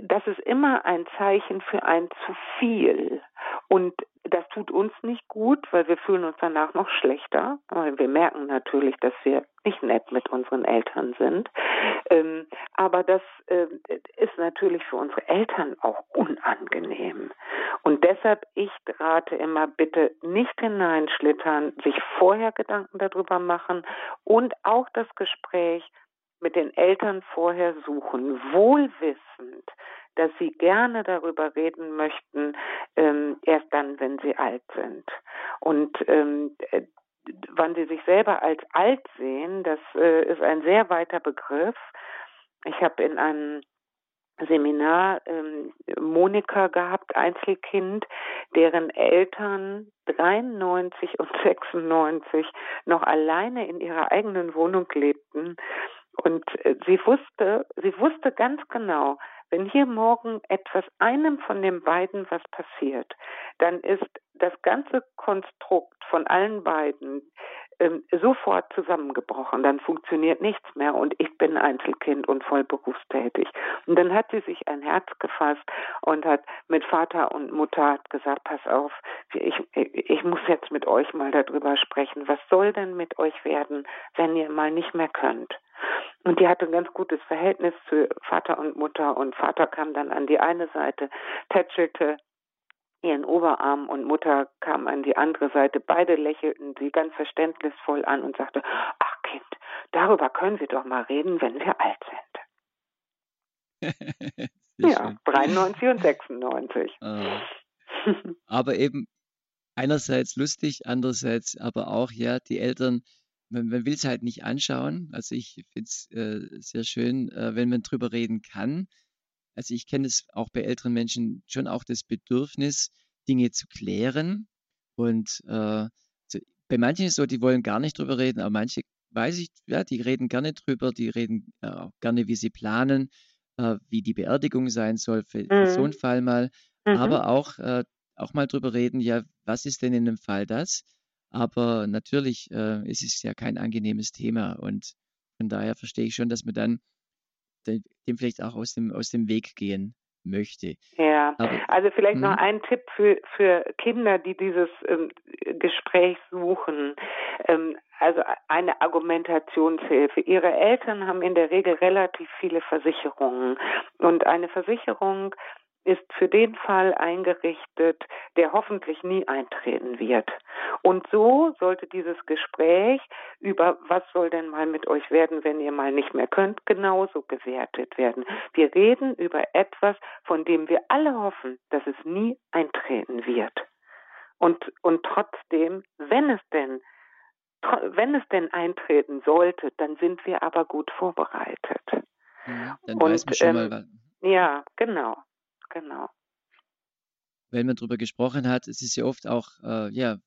das ist immer ein Zeichen für ein zu viel. Und das tut uns nicht gut, weil wir fühlen uns danach noch schlechter. Weil wir merken natürlich, dass wir nicht nett mit unseren Eltern sind. Ähm, aber das äh, ist natürlich für unsere Eltern auch unangenehm. Und deshalb, ich rate immer, bitte nicht hineinschlittern, sich vorher Gedanken darüber machen und auch das Gespräch mit den Eltern vorher suchen, wohlwissend, dass sie gerne darüber reden möchten, ähm, erst dann, wenn sie alt sind. Und ähm, äh, wann sie sich selber als alt sehen, das äh, ist ein sehr weiter Begriff. Ich habe in einem Seminar ähm, Monika gehabt, Einzelkind, deren Eltern 93 und 96 noch alleine in ihrer eigenen Wohnung lebten und äh, sie wusste, sie wusste ganz genau, wenn hier morgen etwas einem von den beiden was passiert, dann ist das ganze Konstrukt von allen beiden ähm, sofort zusammengebrochen. Dann funktioniert nichts mehr und ich bin Einzelkind und voll berufstätig. Und dann hat sie sich ein Herz gefasst und hat mit Vater und Mutter gesagt, pass auf, ich, ich muss jetzt mit euch mal darüber sprechen. Was soll denn mit euch werden, wenn ihr mal nicht mehr könnt? Und die hatte ein ganz gutes Verhältnis zu Vater und Mutter und Vater kam dann an die eine Seite, tätschelte ihren Oberarm und Mutter kam an die andere Seite. Beide lächelten sie ganz verständnisvoll an und sagte, ach Kind, darüber können wir doch mal reden, wenn wir alt sind. <laughs> ja, 93 und 96. Ah. aber eben einerseits lustig, andererseits aber auch, ja, die Eltern man, man will es halt nicht anschauen. Also ich finde es äh, sehr schön, äh, wenn man drüber reden kann. Also ich kenne es auch bei älteren Menschen schon auch das Bedürfnis, Dinge zu klären. Und äh, bei manchen ist es so, die wollen gar nicht drüber reden, aber manche weiß ich, ja, die reden gerne drüber, die reden äh, auch gerne, wie sie planen, äh, wie die Beerdigung sein soll für, für so einen mhm. Fall mal. Mhm. Aber auch, äh, auch mal drüber reden, ja, was ist denn in einem Fall das? Aber natürlich äh, ist es ja kein angenehmes Thema und von daher verstehe ich schon, dass man dann dem vielleicht auch aus dem, aus dem Weg gehen möchte. Ja, Aber, also vielleicht noch hm? ein Tipp für, für Kinder, die dieses ähm, Gespräch suchen. Ähm, also eine Argumentationshilfe. Ihre Eltern haben in der Regel relativ viele Versicherungen und eine Versicherung ist für den Fall eingerichtet, der hoffentlich nie eintreten wird. Und so sollte dieses Gespräch über was soll denn mal mit euch werden, wenn ihr mal nicht mehr könnt, genauso gewertet werden. Wir reden über etwas, von dem wir alle hoffen, dass es nie eintreten wird. Und, und trotzdem, wenn es denn wenn es denn eintreten sollte, dann sind wir aber gut vorbereitet. Ja, dann und, weiß man schon ähm, mal, ja, genau, genau. Wenn man darüber gesprochen hat, es ist ja oft auch, äh, ja,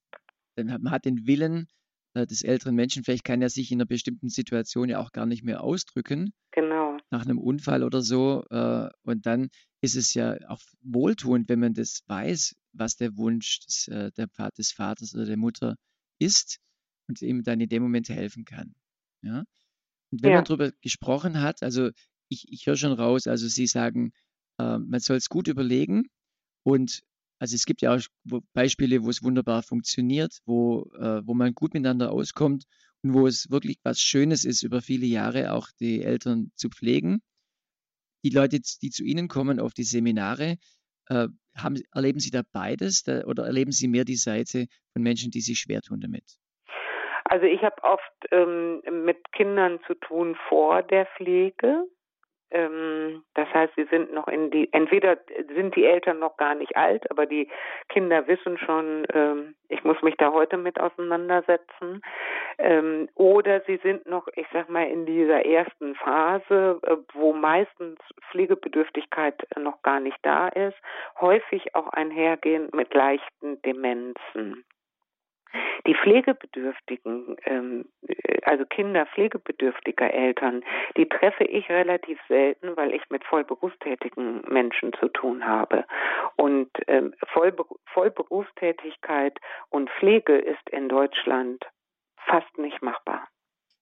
man hat den Willen äh, des älteren Menschen, vielleicht kann er sich in einer bestimmten Situation ja auch gar nicht mehr ausdrücken. Genau. Nach einem Unfall oder so. Äh, und dann ist es ja auch wohltuend, wenn man das weiß, was der Wunsch des, äh, der, des Vaters oder der Mutter ist und ihm dann in dem Moment helfen kann. Ja? Und wenn ja. man darüber gesprochen hat, also ich, ich höre schon raus, also Sie sagen, äh, man soll es gut überlegen und also es gibt ja auch Beispiele, wo es wunderbar funktioniert, wo, äh, wo man gut miteinander auskommt und wo es wirklich was Schönes ist, über viele Jahre auch die Eltern zu pflegen. Die Leute, die zu Ihnen kommen auf die Seminare, äh, haben, erleben Sie da beides da, oder erleben Sie mehr die Seite von Menschen, die sich schwer tun damit? Also ich habe oft ähm, mit Kindern zu tun vor der Pflege. Ähm, das heißt, sie sind noch in die, entweder sind die Eltern noch gar nicht alt, aber die Kinder wissen schon, ähm, ich muss mich da heute mit auseinandersetzen. Ähm, oder sie sind noch, ich sag mal, in dieser ersten Phase, äh, wo meistens Pflegebedürftigkeit noch gar nicht da ist, häufig auch einhergehend mit leichten Demenzen. Die Pflegebedürftigen, ähm, also Kinder pflegebedürftiger Eltern, die treffe ich relativ selten, weil ich mit vollberufstätigen Menschen zu tun habe. Und ähm, Vollber Vollberufstätigkeit und Pflege ist in Deutschland fast nicht machbar.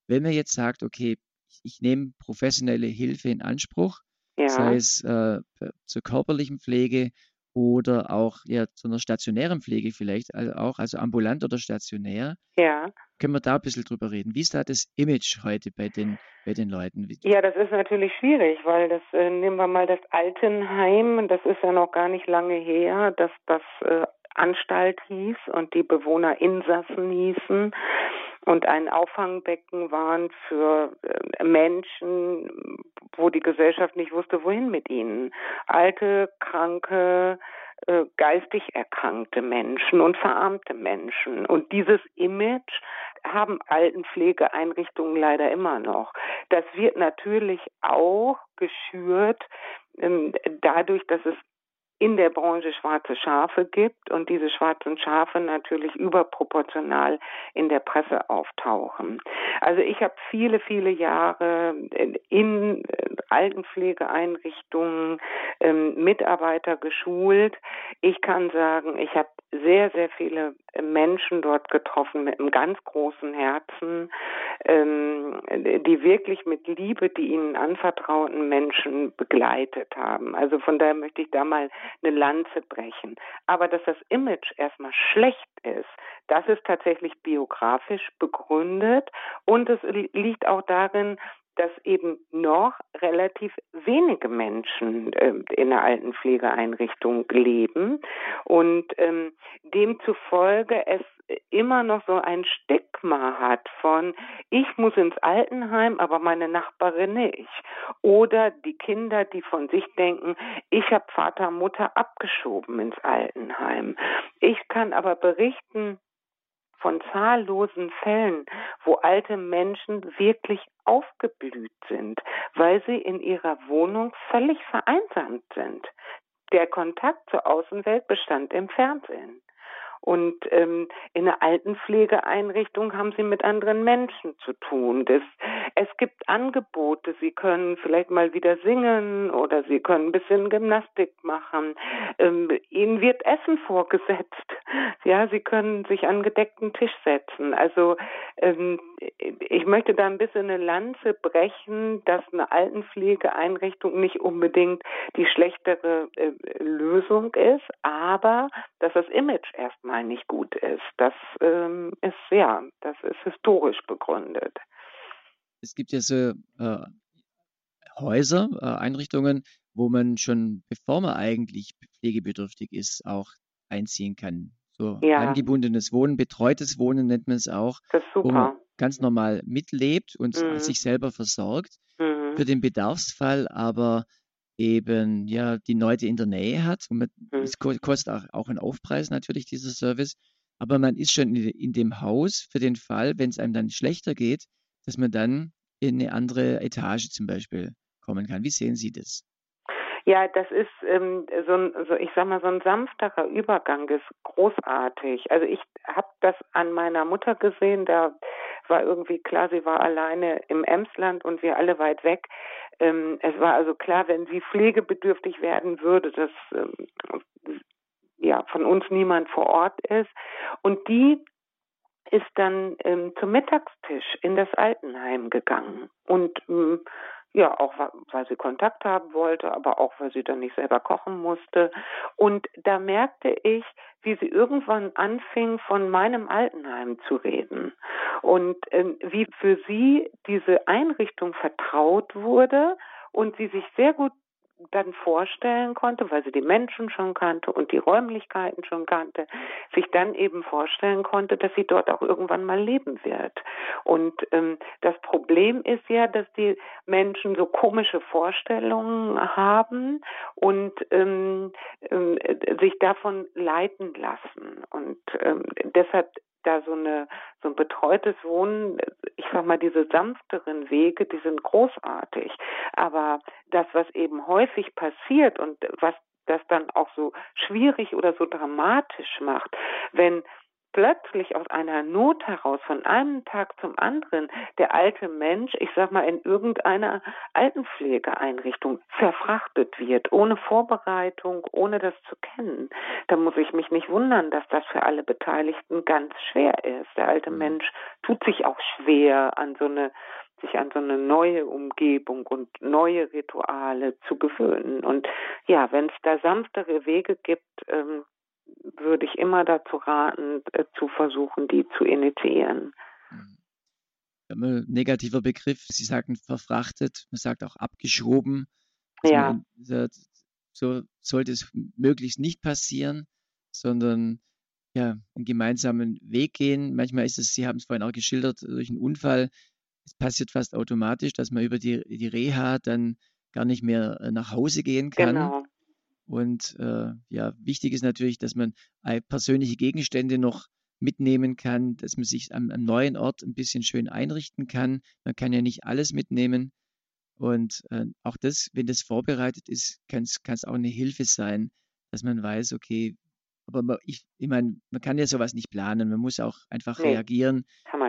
Wenn man jetzt sagt, okay, ich nehme professionelle Hilfe in Anspruch, ja. sei es äh, zur körperlichen Pflege oder auch ja, zu einer stationären Pflege vielleicht, also auch, also ambulant oder stationär. Ja. Können wir da ein bisschen drüber reden? Wie ist da das Image heute bei den, bei den Leuten? Ja, das ist natürlich schwierig, weil das, äh, nehmen wir mal das Altenheim, das ist ja noch gar nicht lange her, dass das äh, Anstalt hieß und die Bewohner Insassen hießen und ein Auffangbecken waren für äh, Menschen, wo die Gesellschaft nicht wusste, wohin mit ihnen. Alte, kranke, äh, geistig erkrankte Menschen und verarmte Menschen. Und dieses Image haben Altenpflegeeinrichtungen leider immer noch. Das wird natürlich auch geschürt ähm, dadurch, dass es in der Branche schwarze Schafe gibt und diese schwarzen Schafe natürlich überproportional in der Presse auftauchen. Also ich habe viele, viele Jahre in Altenpflegeeinrichtungen ähm, Mitarbeiter geschult. Ich kann sagen, ich habe sehr, sehr viele Menschen dort getroffen mit einem ganz großen Herzen, ähm, die wirklich mit Liebe die ihnen anvertrauten Menschen begleitet haben. Also von daher möchte ich da mal eine Lanze brechen. Aber dass das Image erstmal schlecht ist, das ist tatsächlich biografisch begründet und es liegt auch darin, dass eben noch relativ wenige Menschen äh, in der Altenpflegeeinrichtung leben und ähm, demzufolge es immer noch so ein Stigma hat von ich muss ins Altenheim, aber meine Nachbarin nicht. Oder die Kinder, die von sich denken, ich habe Vater, Mutter abgeschoben ins Altenheim. Ich kann aber berichten, von zahllosen Fällen, wo alte Menschen wirklich aufgeblüht sind, weil sie in ihrer Wohnung völlig vereinsamt sind. Der Kontakt zur Außenwelt bestand im Fernsehen. Und ähm, in einer Altenpflegeeinrichtung haben sie mit anderen Menschen zu tun. Das, es gibt Angebote. Sie können vielleicht mal wieder singen oder sie können ein bisschen Gymnastik machen. Ähm, ihnen wird Essen vorgesetzt. Ja, sie können sich an gedeckten Tisch setzen. Also ähm, ich möchte da ein bisschen eine Lanze brechen, dass eine Altenpflegeeinrichtung nicht unbedingt die schlechtere äh, Lösung ist, aber dass das Image erstmal nicht gut ist. Das ähm, ist ja, das ist historisch begründet. Es gibt ja so äh, Häuser, äh, Einrichtungen, wo man schon, bevor man eigentlich pflegebedürftig ist, auch einziehen kann. So Ja, angebundenes Wohnen, betreutes Wohnen nennt man es auch, das ist wo man super. ganz normal mitlebt und Mhm. sich selber versorgt Mhm. für den Bedarfsfall, aber eben ja die Leute in der Nähe hat. Und man, Mhm. es ko- kostet auch, auch einen Aufpreis natürlich, dieser Service. Aber man ist schon in, in dem Haus für den Fall, wenn es einem dann schlechter geht, dass man dann in eine andere Etage zum Beispiel kommen kann. Wie sehen Sie das? Ja, das ist ähm, so ein, so ich sag mal, so ein sanfterer Übergang ist großartig. Also ich habe das an meiner Mutter gesehen, da war irgendwie klar, sie war alleine im Emsland und wir alle weit weg. Ähm, es war also klar, wenn sie pflegebedürftig werden würde, dass ähm, ja von uns niemand vor Ort ist. Und die ist dann ähm, zum Mittagstisch in das Altenheim gegangen und ähm, ja, auch weil sie Kontakt haben wollte, aber auch weil sie dann nicht selber kochen musste. Und da merkte ich, wie sie irgendwann anfing, von meinem Altenheim zu reden und ähm, wie für sie diese Einrichtung vertraut wurde und sie sich sehr gut dann vorstellen konnte, weil sie die Menschen schon kannte und die Räumlichkeiten schon kannte, sich dann eben vorstellen konnte, dass sie dort auch irgendwann mal leben wird. Und ähm, das Problem ist ja, dass die Menschen so komische Vorstellungen haben und ähm, ähm, sich davon leiten lassen. Und ähm, deshalb da so eine so ein betreutes Wohnen, ich sag mal, diese sanfteren Wege, die sind großartig. Aber das, was eben häufig passiert und was das dann auch so schwierig oder so dramatisch macht, wenn plötzlich aus einer Not heraus von einem Tag zum anderen der alte Mensch, ich sag mal, in irgendeiner Altenpflegeeinrichtung verfrachtet wird, ohne Vorbereitung, ohne das zu kennen, dann muss ich mich nicht wundern, dass das für alle Beteiligten ganz schwer ist. Der alte Mhm. Mensch tut sich auch schwer an so eine sich an so eine neue Umgebung und neue Rituale zu gewöhnen. Und ja, wenn es da sanftere Wege gibt, ähm, würde ich immer dazu raten, äh, zu versuchen, die zu initiieren. Ähm, negativer Begriff, Sie sagten verfrachtet, man sagt auch abgeschoben. dass Ja, man so sollte es möglichst nicht passieren, sondern ja, einen gemeinsamen Weg gehen. Manchmal ist es, Sie haben es vorhin auch geschildert, durch einen Unfall, es passiert fast automatisch, dass man über die, die Reha dann gar nicht mehr äh, nach Hause gehen kann. genau. Und äh, ja, wichtig ist natürlich, dass man persönliche Gegenstände noch mitnehmen kann, dass man sich am, am neuen Ort ein bisschen schön einrichten kann. Man kann ja nicht alles mitnehmen. Und äh, auch das, wenn das vorbereitet ist, kann es auch eine Hilfe sein, dass man weiß, okay, aber man, ich, ich meine, man kann ja sowas nicht planen. Man muss auch einfach Nee, reagieren,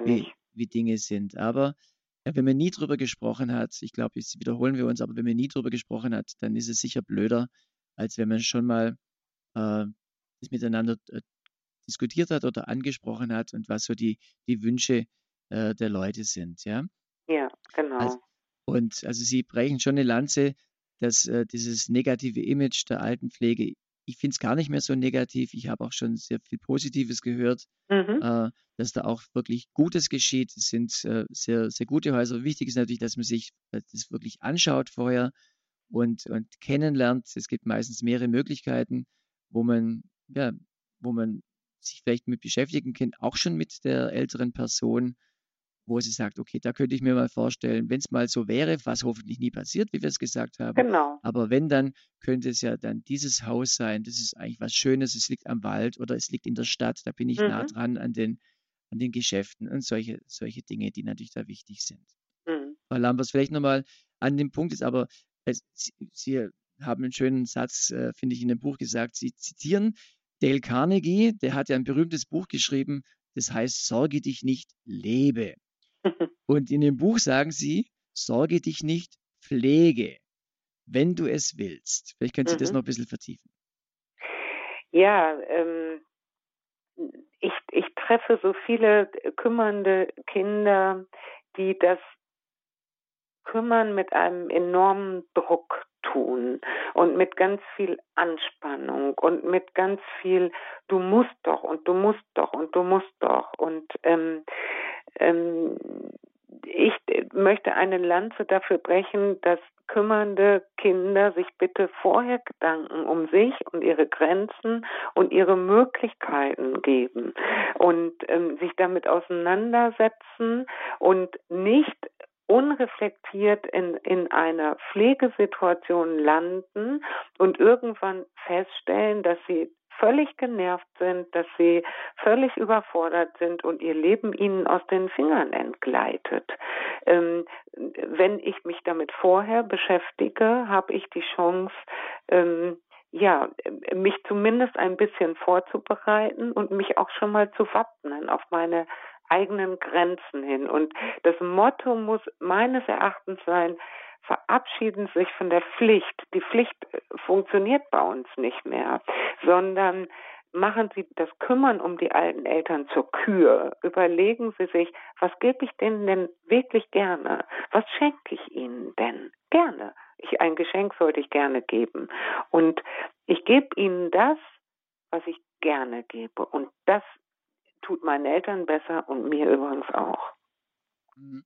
wie, wie Dinge sind. Aber ja, wenn man nie drüber gesprochen hat, ich glaube, jetzt wiederholen wir uns, aber wenn man nie drüber gesprochen hat, dann ist es sicher blöder, als wenn man schon mal äh, das miteinander äh, diskutiert hat oder angesprochen hat und was so die, die Wünsche äh, der Leute sind. Ja? Ja, Also, genau. und also Sie brechen schon eine Lanze, dass äh, dieses negative Image der Altenpflege, ich finde es gar nicht mehr so negativ. Ich habe auch schon sehr viel Positives gehört, Mhm. äh, dass da auch wirklich Gutes geschieht. Es sind äh, sehr, sehr gute Häuser. Wichtig ist natürlich, dass man sich das wirklich anschaut vorher und, und kennenlernt. Es gibt meistens mehrere Möglichkeiten, wo man, ja, wo man sich vielleicht mit beschäftigen kann, auch schon mit der älteren Person, wo sie sagt, okay, da könnte ich mir mal vorstellen, wenn es mal so wäre, was hoffentlich nie passiert, wie wir es gesagt haben, Genau. aber wenn, dann könnte es ja dann dieses Haus sein. Das ist eigentlich was Schönes. Es liegt am Wald oder es liegt in der Stadt. Da bin ich nah Mhm. dran an den, an den Geschäften und solche, solche Dinge, die natürlich da wichtig sind. Mhm. Frau Lambers, vielleicht nochmal an dem Punkt ist aber, Sie, haben einen schönen Satz, äh, finde ich, in dem Buch gesagt. Sie zitieren Dale Carnegie, der hat ja ein berühmtes Buch geschrieben, das heißt Sorge dich nicht, lebe. <laughs> Und in dem Buch sagen Sie, sorge dich nicht, pflege, wenn du es willst. Vielleicht können Sie das Mhm. noch ein bisschen vertiefen. Ja, ähm, ich, ich treffe so viele kümmernde Kinder, die das Kümmern mit einem enormen Druck tun und mit ganz viel Anspannung und mit ganz viel du musst doch und du musst doch und du musst doch. Und ähm, ähm, ich möchte eine Lanze dafür brechen, dass kümmernde Kinder sich bitte vorher Gedanken um sich und ihre Grenzen und ihre Möglichkeiten geben und ähm, sich damit auseinandersetzen und nicht unreflektiert in, in einer Pflegesituation landen und irgendwann feststellen, dass sie völlig genervt sind, dass sie völlig überfordert sind und ihr Leben ihnen aus den Fingern entgleitet. Ähm, wenn ich mich damit vorher beschäftige, habe ich die Chance, ähm, ja, mich zumindest ein bisschen vorzubereiten und mich auch schon mal zu wappnen auf meine eigenen Grenzen hin. Und das Motto muss meines Erachtens sein, verabschieden sich von der Pflicht. Die Pflicht äh, funktioniert bei uns nicht mehr, sondern machen Sie das Kümmern um die alten Eltern zur Kür. Überlegen Sie sich, was gebe ich denen denn wirklich gerne? Was schenke ich ihnen denn gerne? Ich, ein Geschenk sollte ich gerne geben. Und ich gebe ihnen das, was ich gerne gebe. Und das tut meinen Eltern besser und mir übrigens auch. Mhm.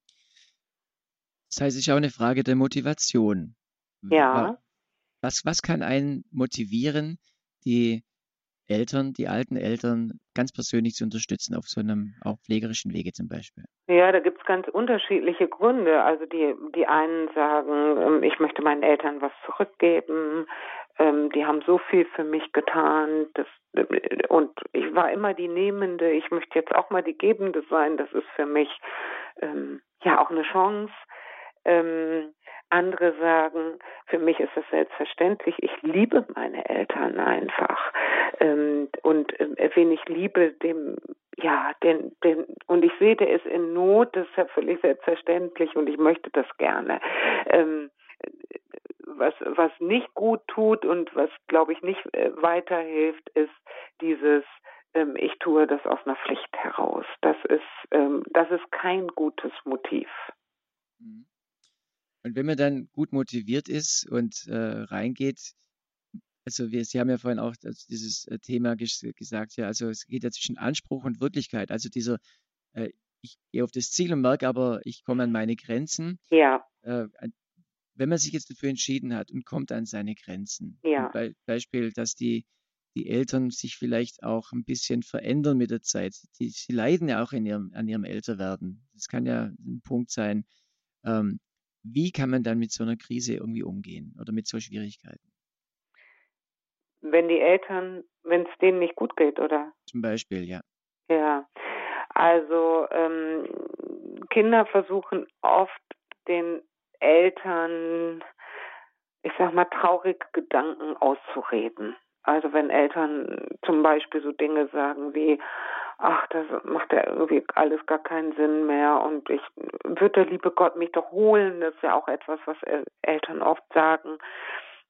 Das heißt, es ist auch eine Frage der Motivation. Ja. Was, was kann einen motivieren, die Eltern, die alten Eltern ganz persönlich zu unterstützen auf so einem auch pflegerischen Wege zum Beispiel? Ja, da gibt es ganz unterschiedliche Gründe. Also die, die einen sagen, ähm, ich möchte meinen Eltern was zurückgeben, ähm, die haben so viel für mich getan, das, und ich war immer die Nehmende, ich möchte jetzt auch mal die Gebende sein, das ist für mich ähm, ja auch eine Chance. Ähm, andere sagen, für mich ist es selbstverständlich, ich liebe meine Eltern einfach. Ähm, und äh, wen ich liebe, dem, ja, den, den, und ich sehe, der ist in Not, das ist ja völlig selbstverständlich und ich möchte das gerne. Ähm, was, was nicht gut tut und was, glaube ich, nicht äh, weiterhilft, ist dieses, ähm, ich tue das aus einer Pflicht heraus. Das ist, ähm, das ist kein gutes Motiv. Mhm. Und wenn man dann gut motiviert ist und äh, reingeht, also wir, Sie haben ja vorhin auch dieses äh, Thema ges gesagt, ja, also es geht ja zwischen Anspruch und Wirklichkeit. Also dieser, äh, ich gehe auf das Ziel und merke aber, ich komme an meine Grenzen. Ja. Äh, wenn man sich jetzt dafür entschieden hat und kommt an seine Grenzen. Ja. Be Beispiel, dass die, die Eltern sich vielleicht auch ein bisschen verändern mit der Zeit. Die, sie leiden ja auch in ihrem, an ihrem Älterwerden. Das kann ja ein Punkt sein. Ähm, wie kann man dann mit so einer Krise irgendwie umgehen oder mit so Schwierigkeiten? Wenn die Eltern, wenn es denen nicht gut geht, oder? Zum Beispiel, ja. Ja, also ähm, Kinder versuchen oft den Eltern, ich sag mal, traurige Gedanken auszureden. Also wenn Eltern zum Beispiel so Dinge sagen wie, ach, das macht ja irgendwie alles gar keinen Sinn mehr und ich würde der liebe Gott mich doch holen, das ist ja auch etwas, was Eltern oft sagen.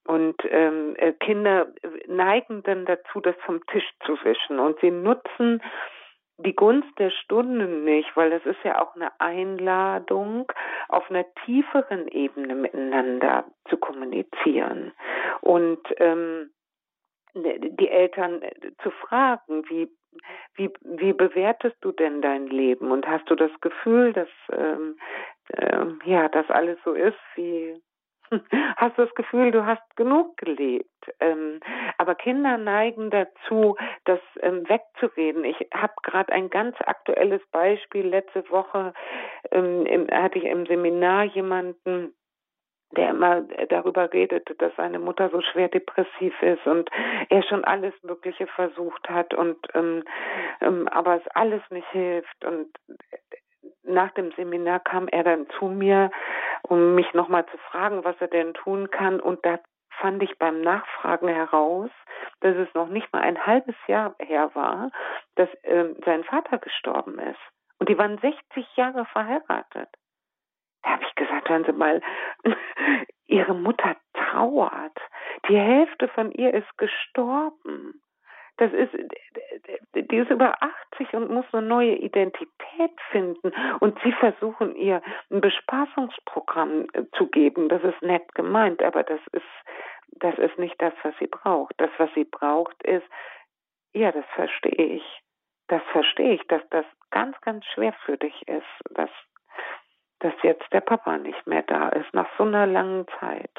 Und ähm, äh, Kinder neigen dann dazu, das vom Tisch zu wischen und sie nutzen die Gunst der Stunde nicht, weil das ist ja auch eine Einladung, auf einer tieferen Ebene miteinander zu kommunizieren. Und ähm, die Eltern zu fragen, wie, wie, wie bewertest du denn dein Leben und hast du das Gefühl, dass ähm, äh, ja, dass alles so ist, wie <laughs> hast du das Gefühl, du hast genug gelebt. Ähm, aber Kinder neigen dazu, das ähm, wegzureden. Ich habe gerade ein ganz aktuelles Beispiel. Letzte Woche ähm, im, hatte ich im Seminar jemanden, der immer darüber redete, dass seine Mutter so schwer depressiv ist und er schon alles Mögliche versucht hat und ähm, ähm, aber es alles nicht hilft und nach dem Seminar kam er dann zu mir, um mich nochmal zu fragen, was er denn tun kann und da fand ich beim Nachfragen heraus, dass es noch nicht mal ein halbes Jahr her war, dass ähm, sein Vater gestorben ist. Und die waren 60 Jahre verheiratet. Da habe ich gesagt, hören Sie mal, <laughs> Ihre Mutter trauert. Die Hälfte von ihr ist gestorben. Das ist, die ist über 80 und muss eine neue Identität finden. Und sie versuchen ihr ein Bespaßungsprogramm äh, zu geben. Das ist nett gemeint, aber das ist, das ist nicht das, was sie braucht. Das, was sie braucht, ist, ja, das verstehe ich. Das verstehe ich, dass das ganz, ganz schwer für dich ist. Das dass jetzt der Papa nicht mehr da ist, nach so einer langen Zeit.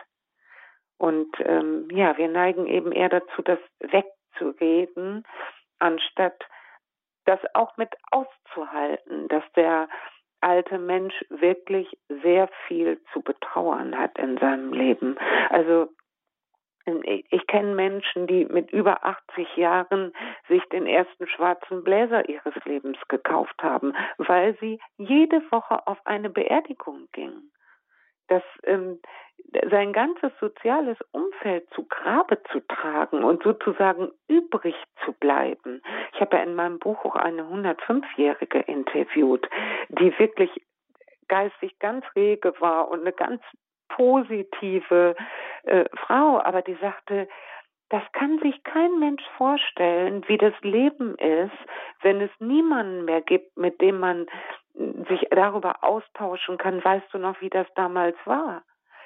Und ähm, ja, wir neigen eben eher dazu, das wegzureden, anstatt das auch mit auszuhalten, dass der alte Mensch wirklich sehr viel zu betrauern hat in seinem Leben. Also ich kenne Menschen, die mit über 80 Jahren sich den ersten schwarzen Bläser ihres Lebens gekauft haben, weil sie jede Woche auf eine Beerdigung gingen. Das, ähm, sein ganzes soziales Umfeld zu Grabe zu tragen und sozusagen übrig zu bleiben. Ich habe ja in meinem Buch auch eine 105-Jährige interviewt, die wirklich geistig ganz rege war und eine ganz positive äh, Frau, aber die sagte, das kann sich kein Mensch vorstellen, wie das Leben ist, wenn es niemanden mehr gibt, mit dem man sich darüber austauschen kann. Weißt du noch, wie das damals war?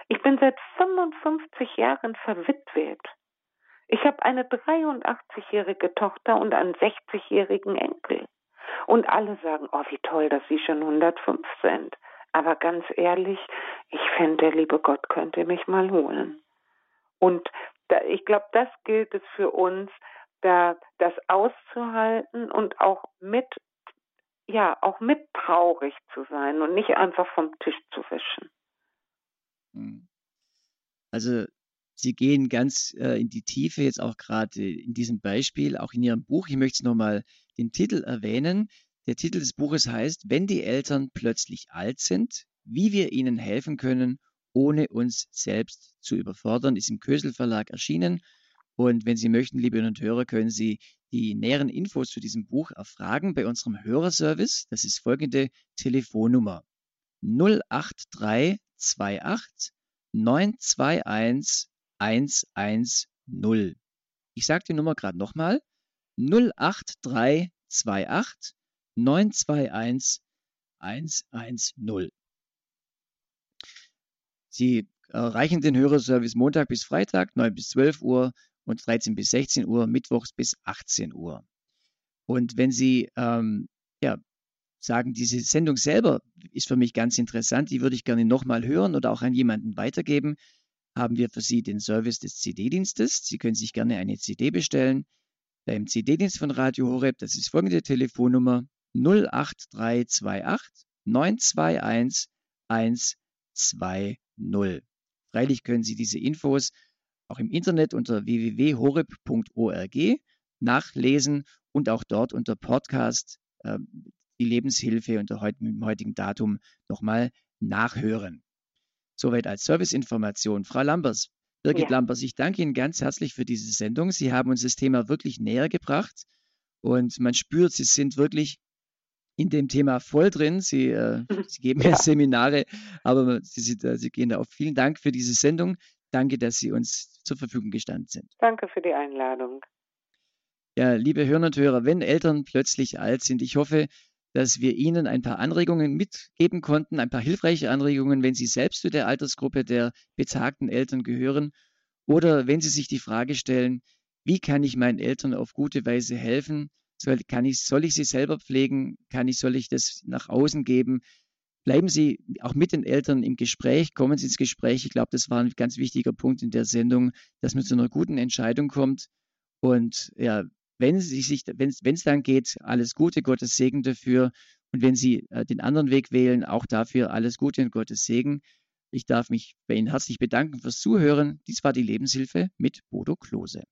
Ich bin seit 55 Jahren verwitwet. Ich habe eine 83-jährige Tochter und einen 60-jährigen Enkel. Und alle sagen, oh, wie toll, dass sie schon 105 sind. Aber ganz ehrlich, ich fände, der liebe Gott könnte mich mal holen. Und da, ich glaube, das gilt es für uns, da das auszuhalten und auch mit, ja, auch mit traurig zu sein und nicht einfach vom Tisch zu wischen. Hm. Also Sie gehen ganz äh, in die Tiefe jetzt auch gerade in diesem Beispiel, auch in Ihrem Buch. Ich möchte nochmal den Titel erwähnen. Der Titel des Buches heißt, wenn die Eltern plötzlich alt sind, wie wir ihnen helfen können, ohne uns selbst zu überfordern, ist im Kösel Verlag erschienen. Und wenn Sie möchten, liebe Hörer können Sie die näheren Infos zu diesem Buch erfragen bei unserem Hörerservice. Das ist folgende Telefonnummer 08328 921 110. Ich sage die Nummer gerade nochmal 08328 921 110. Sie erreichen den Hörerservice Montag bis Freitag 9 bis 12 Uhr und 13 bis 16 Uhr, Mittwochs bis 18 Uhr. Und wenn Sie ähm, ja, sagen, diese Sendung selber ist für mich ganz interessant, die würde ich gerne nochmal hören oder auch an jemanden weitergeben, haben wir für Sie den Service des CD-Dienstes. Sie können sich gerne eine CD bestellen. Beim CD-Dienst von Radio Horeb, das ist folgende Telefonnummer 08328 921 120. Freilich können Sie diese Infos auch im Internet unter www.horeb.org nachlesen und auch dort unter Podcast äh, die Lebenshilfe unter heut, mit dem heutigen Datum nochmal nachhören. Soweit als Serviceinformation. Frau Lambers, Birgit ja. Lambers, ich danke Ihnen ganz herzlich für diese Sendung. Sie haben uns das Thema wirklich näher gebracht und man spürt, Sie sind wirklich in dem Thema voll drin. Sie, äh, <laughs> Sie geben ja. Seminare, aber Sie, Sie, äh, Sie gehen da auf. Vielen Dank für diese Sendung. Danke, dass Sie uns zur Verfügung gestanden sind. Danke für die Einladung. Ja, liebe Hörer und Hörer, wenn Eltern plötzlich alt sind, ich hoffe, dass wir Ihnen ein paar Anregungen mitgeben konnten, ein paar hilfreiche Anregungen, wenn Sie selbst zu der Altersgruppe der betagten Eltern gehören oder wenn Sie sich die Frage stellen, wie kann ich meinen Eltern auf gute Weise helfen? Soll, kann ich, soll ich sie selber pflegen? Kann ich, soll ich das nach außen geben? Bleiben Sie auch mit den Eltern im Gespräch, kommen Sie ins Gespräch. Ich glaube, das war ein ganz wichtiger Punkt in der Sendung, dass man zu einer guten Entscheidung kommt. Und ja, wenn Sie sich, wenn es dann geht, alles Gute, Gottes Segen dafür. Und wenn Sie äh, den anderen Weg wählen, auch dafür alles Gute und Gottes Segen. Ich darf mich bei Ihnen herzlich bedanken fürs Zuhören. Dies war die Lebenshilfe mit Bodo Klose.